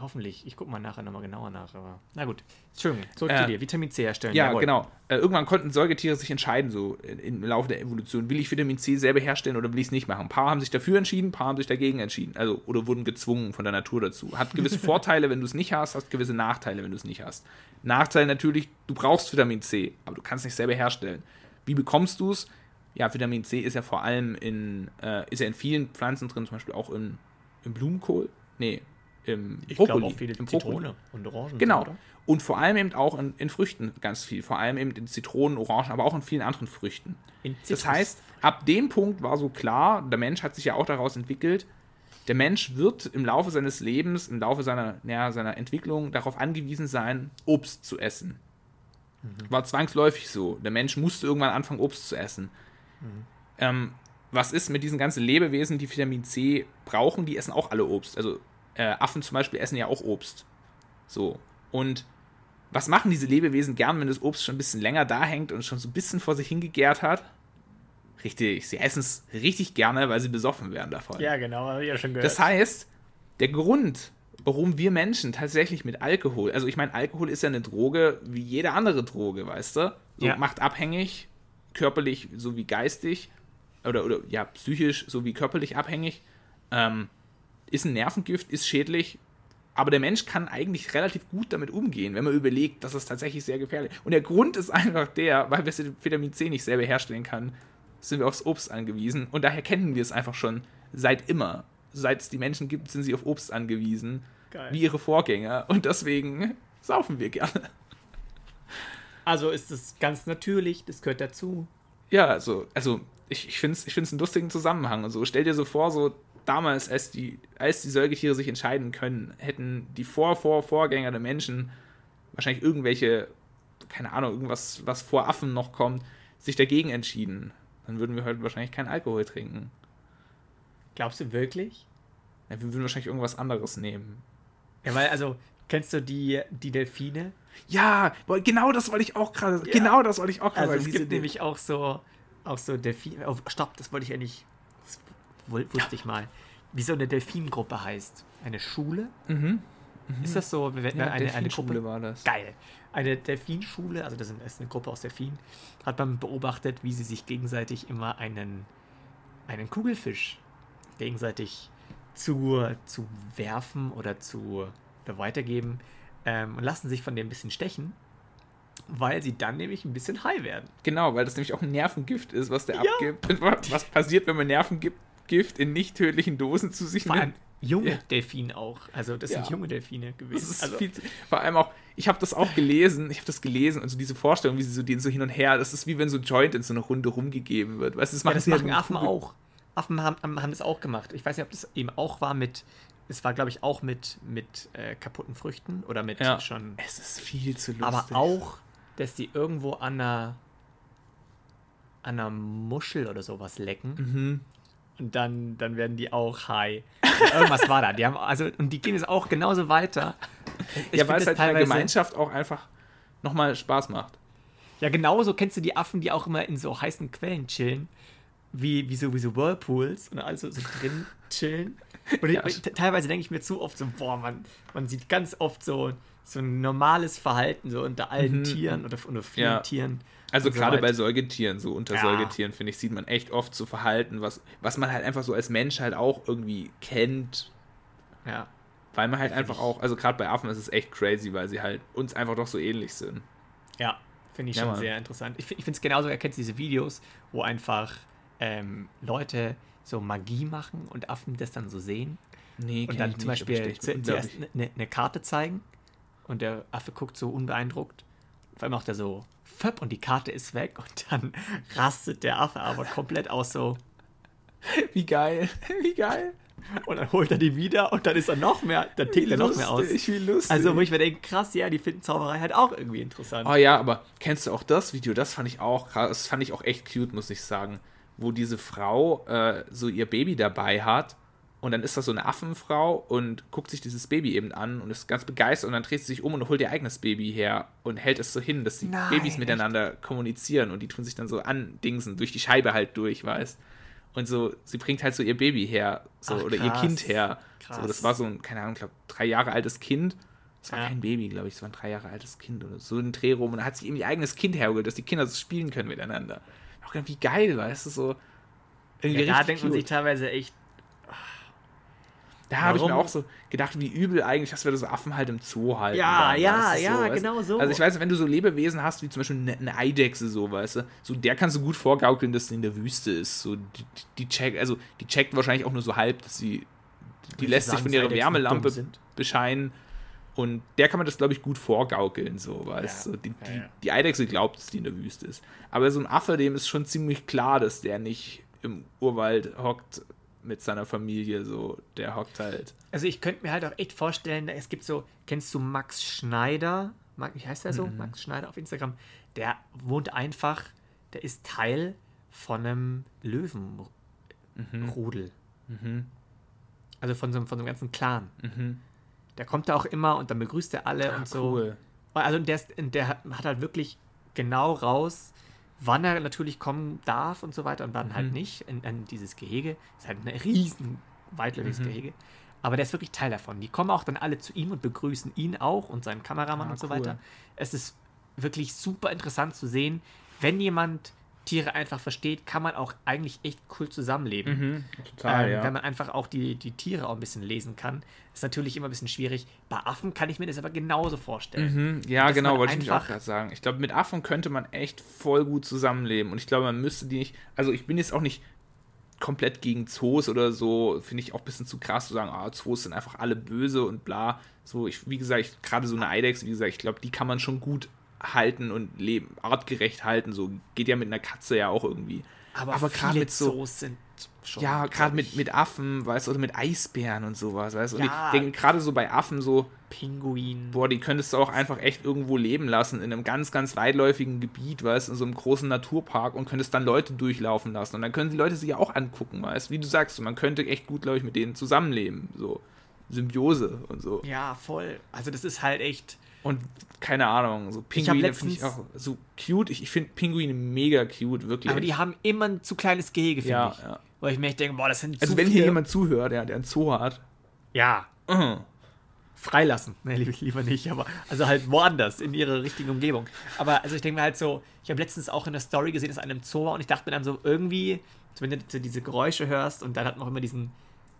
Hoffentlich. Ich gucke mal nachher nochmal genauer nach. Aber na gut. Entschuldigung, zurück Äh, zu dir. Vitamin C herstellen. Ja, jawohl. genau. Äh, irgendwann konnten Säugetiere sich entscheiden, so in- im Laufe der Evolution. Will ich Vitamin C selber herstellen oder will ich es nicht machen? Ein paar haben sich dafür entschieden, ein paar haben sich dagegen entschieden. Also, oder wurden gezwungen von der Natur dazu. Hat gewisse Vorteile, wenn du es nicht hast, hast gewisse Nachteile, wenn du es nicht hast. Nachteil natürlich, du brauchst Vitamin C, aber du kannst es nicht selber herstellen. Wie bekommst du es? Ja, Vitamin C ist ja vor allem in, äh, ist ja in vielen Pflanzen drin, zum Beispiel auch im, im Blumenkohl. Nee, im Ich Brokkoli. glaube auch viele Im. Zitrone und Orangen. Genau. Oder? Und vor allem eben auch in, in Früchten ganz viel. Vor allem eben in Zitronen, Orangen, aber auch in vielen anderen Früchten. In Das heißt, ab dem Punkt war so klar, der Mensch hat sich ja auch daraus entwickelt, der Mensch wird im Laufe seines Lebens, im Laufe seiner, ja, seiner Entwicklung darauf angewiesen sein, Obst zu essen. War zwangsläufig so. Der Mensch musste irgendwann anfangen, Obst zu essen. Ähm, was ist mit diesen ganzen Lebewesen, die Vitamin C brauchen? Die essen auch alle Obst. Also äh, Affen zum Beispiel essen ja auch Obst. So. Und was machen diese Lebewesen gern, wenn das Obst schon ein bisschen länger da hängt und schon so ein bisschen vor sich hingegärt hat? Richtig, sie essen es richtig gerne, weil sie besoffen werden davon. Ja, genau, habe ich ja schon gehört. Das heißt, der Grund, warum wir Menschen tatsächlich mit Alkohol, also ich meine, Alkohol ist ja eine Droge wie jede andere Droge, weißt du? So, Ja. Macht abhängig, körperlich sowie geistig oder, oder ja, psychisch sowie körperlich abhängig. Ähm, ist ein Nervengift, ist schädlich, aber der Mensch kann eigentlich relativ gut damit umgehen, wenn man überlegt, dass es tatsächlich sehr gefährlich ist. Und der Grund ist einfach der, weil wir das Vitamin C nicht selber herstellen können, sind wir aufs Obst angewiesen. Und daher kennen wir es einfach schon seit immer. Seit es die Menschen gibt, sind sie auf Obst angewiesen, Geil. wie ihre Vorgänger. Und deswegen saufen wir gerne. Also ist es ganz natürlich, das gehört dazu. Ja, also, also ich, ich finde es ich find's einen lustigen Zusammenhang. Also stell dir so vor, so damals, als die, als die Säugetiere sich entscheiden können, hätten die Vor, Vor, Vorgänger der Menschen wahrscheinlich irgendwelche, keine Ahnung, irgendwas, was vor Affen noch kommt, sich dagegen entschieden. Dann würden wir heute wahrscheinlich keinen Alkohol trinken. Glaubst du wirklich? Ja, wir würden wahrscheinlich irgendwas anderes nehmen. Ja, weil, also, kennst du die, die Delfine? Ja, genau das wollte ich auch gerade, genau das wollte ich auch gerade Also, es gibt nämlich auch so, auch so Delfine. Oh, stopp, das wollte ich. Das woll- wusste ich mal. Wie so eine Delfingruppe heißt. Eine Schule? Mhm. Ist das so? Ja, eine, eine Gruppe? war das. Geil. Eine Delfinschule, also das ist eine Gruppe aus Delfinen, hat man beobachtet, wie sie sich gegenseitig immer einen, einen Kugelfisch gegenseitig zu, zu werfen oder zu oder weitergeben ähm, und lassen sich von dem ein bisschen stechen, weil sie dann nämlich ein bisschen high werden. Genau, weil das nämlich auch ein Nervengift ist, was der Ja. abgibt. Was passiert, wenn man Nervengift in nicht tödlichen Dosen zu sich Vor allem nimmt? junge Ja. Delfine auch. Also das Ja. sind junge Delfine gewesen. also, viel zu, vor allem auch, ich habe das auch gelesen, ich habe das gelesen und so diese Vorstellung, wie sie so den so hin und her, das ist wie wenn so ein Joint in so eine Runde rumgegeben wird. Weißt, das ja, das sie machen Affen Kugel- auch. Affen haben, haben haben das auch gemacht. Ich weiß nicht, ob das eben auch war mit, es war glaube ich auch mit, mit äh, kaputten Früchten oder mit Ja. schon, Es ist viel zu lustig. aber auch, dass die irgendwo an einer, an einer Muschel oder sowas lecken Mhm. Und dann, dann werden die auch high. Irgendwas war da. Die haben, also, und die gehen es auch genauso weiter. Ich ja, weil es halt in der Gemeinschaft auch einfach nochmal Spaß macht. Ja, genauso kennst du die Affen, die auch immer in so heißen Quellen chillen, wie, wie, so, wie so Whirlpools und also so drin chillen. Und Ja. ich, teilweise denke ich mir zu oft so, boah, man, man sieht ganz oft so, so ein normales Verhalten so unter allen Mhm. Tieren oder unter vielen Ja. Tieren. Also so gerade weiter. bei Säugetieren, so unter Ja. Säugetieren, finde ich, sieht man echt oft so Verhalten, was, was man halt einfach so als Mensch halt auch irgendwie kennt, Ja. weil man halt Find einfach ich- auch, also gerade bei Affen ist es echt crazy, weil sie halt uns einfach doch so ähnlich sind. Ja, finde ich Ja, schon Mann. sehr interessant. Ich, ich finde es genauso, erkennst diese Videos, wo einfach ähm, Leute so Magie machen und Affen das dann so sehen. Nee, Und dann zum Beispiel zu, zuerst eine ne Karte zeigen und der Affe guckt so unbeeindruckt. Auf einmal macht er so Föpp und die Karte ist weg und dann rastet der Affe aber komplett aus so Wie geil, wie geil. und dann holt er die wieder und dann ist er noch mehr, dann tickt er noch mehr aus. Wie lustig. Also wo ich mir denke, krass, ja, die finden Zauberei halt auch irgendwie interessant. Oh ja, aber kennst du auch das Video? Das fand ich auch krass. Das fand ich auch echt cute, muss ich sagen. Wo diese Frau äh, so ihr Baby dabei hat und dann ist das so eine Affenfrau und guckt sich dieses Baby eben an und ist ganz begeistert und dann dreht sie sich um und holt ihr eigenes Baby her und hält es so hin, dass die Nein, Babys echt? miteinander kommunizieren und die tun sich dann so andingsen, durch die Scheibe halt durch, weißt Und so, sie bringt halt so ihr Baby her, so, Ach, oder ihr. Kind her. So, das war so ein, keine Ahnung, ich glaube, drei Jahre altes Kind. Das war Ja. kein Baby, glaube ich, es war ein drei Jahre altes Kind oder so ein Dreh rum. Und dann hat sich eben ihr eigenes Kind hergeholt, dass die Kinder so spielen können miteinander. Auch irgendwie geil, weißt du, so. Irgendwie ja, da denkt man sich teilweise echt, Da habe ich mir auch so gedacht, wie übel eigentlich, dass wir so Affen halt im Zoo halten. Ja, dann, ja, weißt du, ja, du? genau so. Also ich weiß, wenn du so Lebewesen hast, wie zum Beispiel eine, eine Eidechse, so, weißt du, so der kannst du gut vorgaukeln, dass sie in der Wüste ist. So, die, die checkt, also die checkt wahrscheinlich auch nur so halb, dass sie, die lässt du sich sagen, von ihrer Wärmelampe bescheinen. Und der kann man das, glaube ich, gut vorgaukeln, so, weißt Ja, du. Die, ja, die, ja. die Eidechse glaubt, dass die in der Wüste ist. Aber so ein Affe, dem ist schon ziemlich klar, dass der nicht im Urwald hockt mit seiner Familie, so, der hockt halt. Also ich könnte mir halt auch echt vorstellen, es gibt so, kennst du Max Schneider? Mag- Wie heißt der so? Mhm. Max Schneider auf Instagram. Der wohnt einfach, der ist Teil von einem Löwenrudel. Mhm. Also von so, einem- von so einem ganzen Clan. Mhm. Der kommt da auch immer und dann begrüßt er alle und so. Ah, Cool. Also der, ist, der hat hat halt wirklich genau raus, wann er natürlich kommen darf und so weiter und wann halt Mhm. nicht in, in dieses Gehege. Ist halt ein riesen weitläufiges Mhm. Gehege. aber der ist wirklich Teil davon. Die kommen auch dann alle zu ihm und begrüßen ihn auch und seinen Kameramann Ah, und so cool. weiter. Es ist wirklich super interessant zu sehen, wenn jemand Tiere einfach versteht, kann man auch eigentlich echt cool zusammenleben. Mhm, total, ähm, ja. Wenn man einfach auch die, die Tiere auch ein bisschen lesen kann. Ist natürlich immer ein bisschen schwierig. Bei Affen kann ich mir das aber genauso vorstellen. Mhm, ja, genau, wollte ich mich auch gerade sagen. Ich glaube, mit Affen könnte man echt voll gut zusammenleben. Und ich glaube, man müsste die nicht. Also, ich bin jetzt auch nicht komplett gegen Zoos oder so. Finde ich auch ein bisschen zu krass zu sagen, ah, Zoos sind einfach alle böse und bla. So, ich, wie gesagt, gerade so eine Eidechse, wie gesagt, ich glaube, die kann man schon gut halten und leben, artgerecht halten. So geht ja mit einer Katze ja auch irgendwie. Aber, Aber gerade mit so- Zoos sind schon. Ja, gerade mit, mit Affen, weißt du, oder mit Eisbären und sowas, weißt du. Ja. ich denke gerade so bei Affen so, Pinguin. boah, die könntest du auch einfach echt irgendwo leben lassen, in einem ganz, ganz weitläufigen Gebiet, weißt du, in so einem großen Naturpark und könntest dann Leute durchlaufen lassen. Und dann können die Leute sich ja auch angucken, weißt du, wie du sagst, man könnte echt gut, glaube ich, mit denen zusammenleben. So Symbiose und so. Ja, voll. Also das ist halt echt. Und keine Ahnung, so Pinguine finde ich auch so cute. Ich, ich finde Pinguine mega cute, wirklich. Aber die haben immer ein zu kleines Gehege, finde ja, ich. ja. Weil ich mir echt denke, boah, das sind Also wenn hier jemand zuhört, der, der ein Zoo hat, Ja, uh, freilassen. Nee, lieber, lieber nicht, aber also halt woanders, in ihre richtige Umgebung. Aber also ich denke mir halt so, ich habe letztens auch in der Story gesehen, dass einem Zoo war und ich dachte mir dann so, irgendwie, wenn du diese Geräusche hörst und dann hat man auch immer diesen,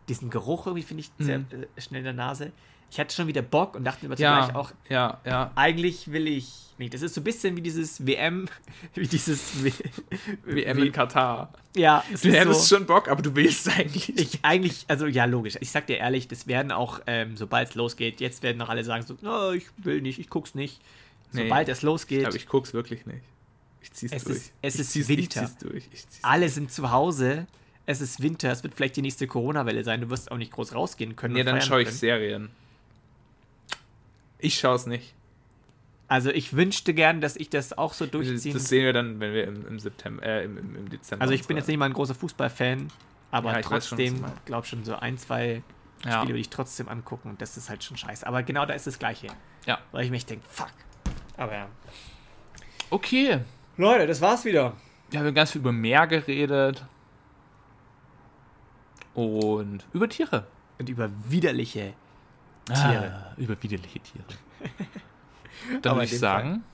diesen Geruch irgendwie, finde ich, sehr Mhm. äh, schnell in der Nase. Ich hatte schon wieder Bock und dachte mir aber ja, zugleich auch, ja, ja. eigentlich will ich nicht. Das ist so ein bisschen wie dieses WM, wie dieses w WM in Katar. Ja, es Du ist hättest so, schon Bock, aber du willst eigentlich. ich eigentlich, also ja, logisch. Ich sag dir ehrlich, das werden auch, ähm, sobald es losgeht, jetzt werden noch alle sagen so, no, ich will nicht, ich guck's nicht. Nee. Sobald es losgeht, aber ich guck's wirklich nicht. Ich zieh's Es durch. ist- es ich ist zieh's, Winter. Ich zieh's durch. Ich zieh's alle sind zu Hause. Es ist Winter, es wird vielleicht die nächste Corona-Welle sein. Du wirst auch nicht groß rausgehen können. Nee, dann schaue ich können. Serien. Ich schaue es nicht. Also ich wünschte gern, dass ich das auch so Das durchziehen. sehen wir dann, wenn wir im, im September, äh, im, im, Dezember. also ich bin jetzt nicht mal ein großer Fußballfan, aber Ja, trotzdem, glaube schon so ein, zwei Ja. Spiele würde ich trotzdem angucken und das ist halt schon scheiße. Aber genau da ist das Gleiche. Ja. Weil ich mich denke, fuck. Aber ja. Okay. Leute, das war's wieder. Wir haben ganz viel über Meer geredet. Und über Tiere. Und über widerliche Tiere. Ah, über widerliche Tiere. Dann würde ich sagen,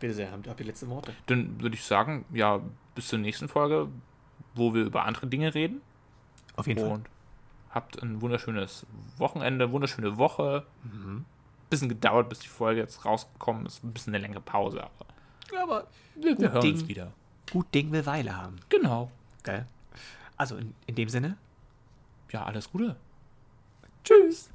Bitte sehr, habt habt ihr letzte Worte? dann würde ich sagen, ja, bis zur nächsten Folge, wo wir über andere Dinge reden. Auf jeden Fall. Und habt ein wunderschönes Wochenende, wunderschöne Woche. Mhm. Bisschen gedauert, bis die Folge jetzt rausgekommen ist. Ein bisschen eine längere Pause, aber Ja, aber wir, Gut hören Ding. uns wieder. gut Ding will Weile haben. Genau. Geil. Also in, in dem Sinne, Ja, alles Gute. Tschüss.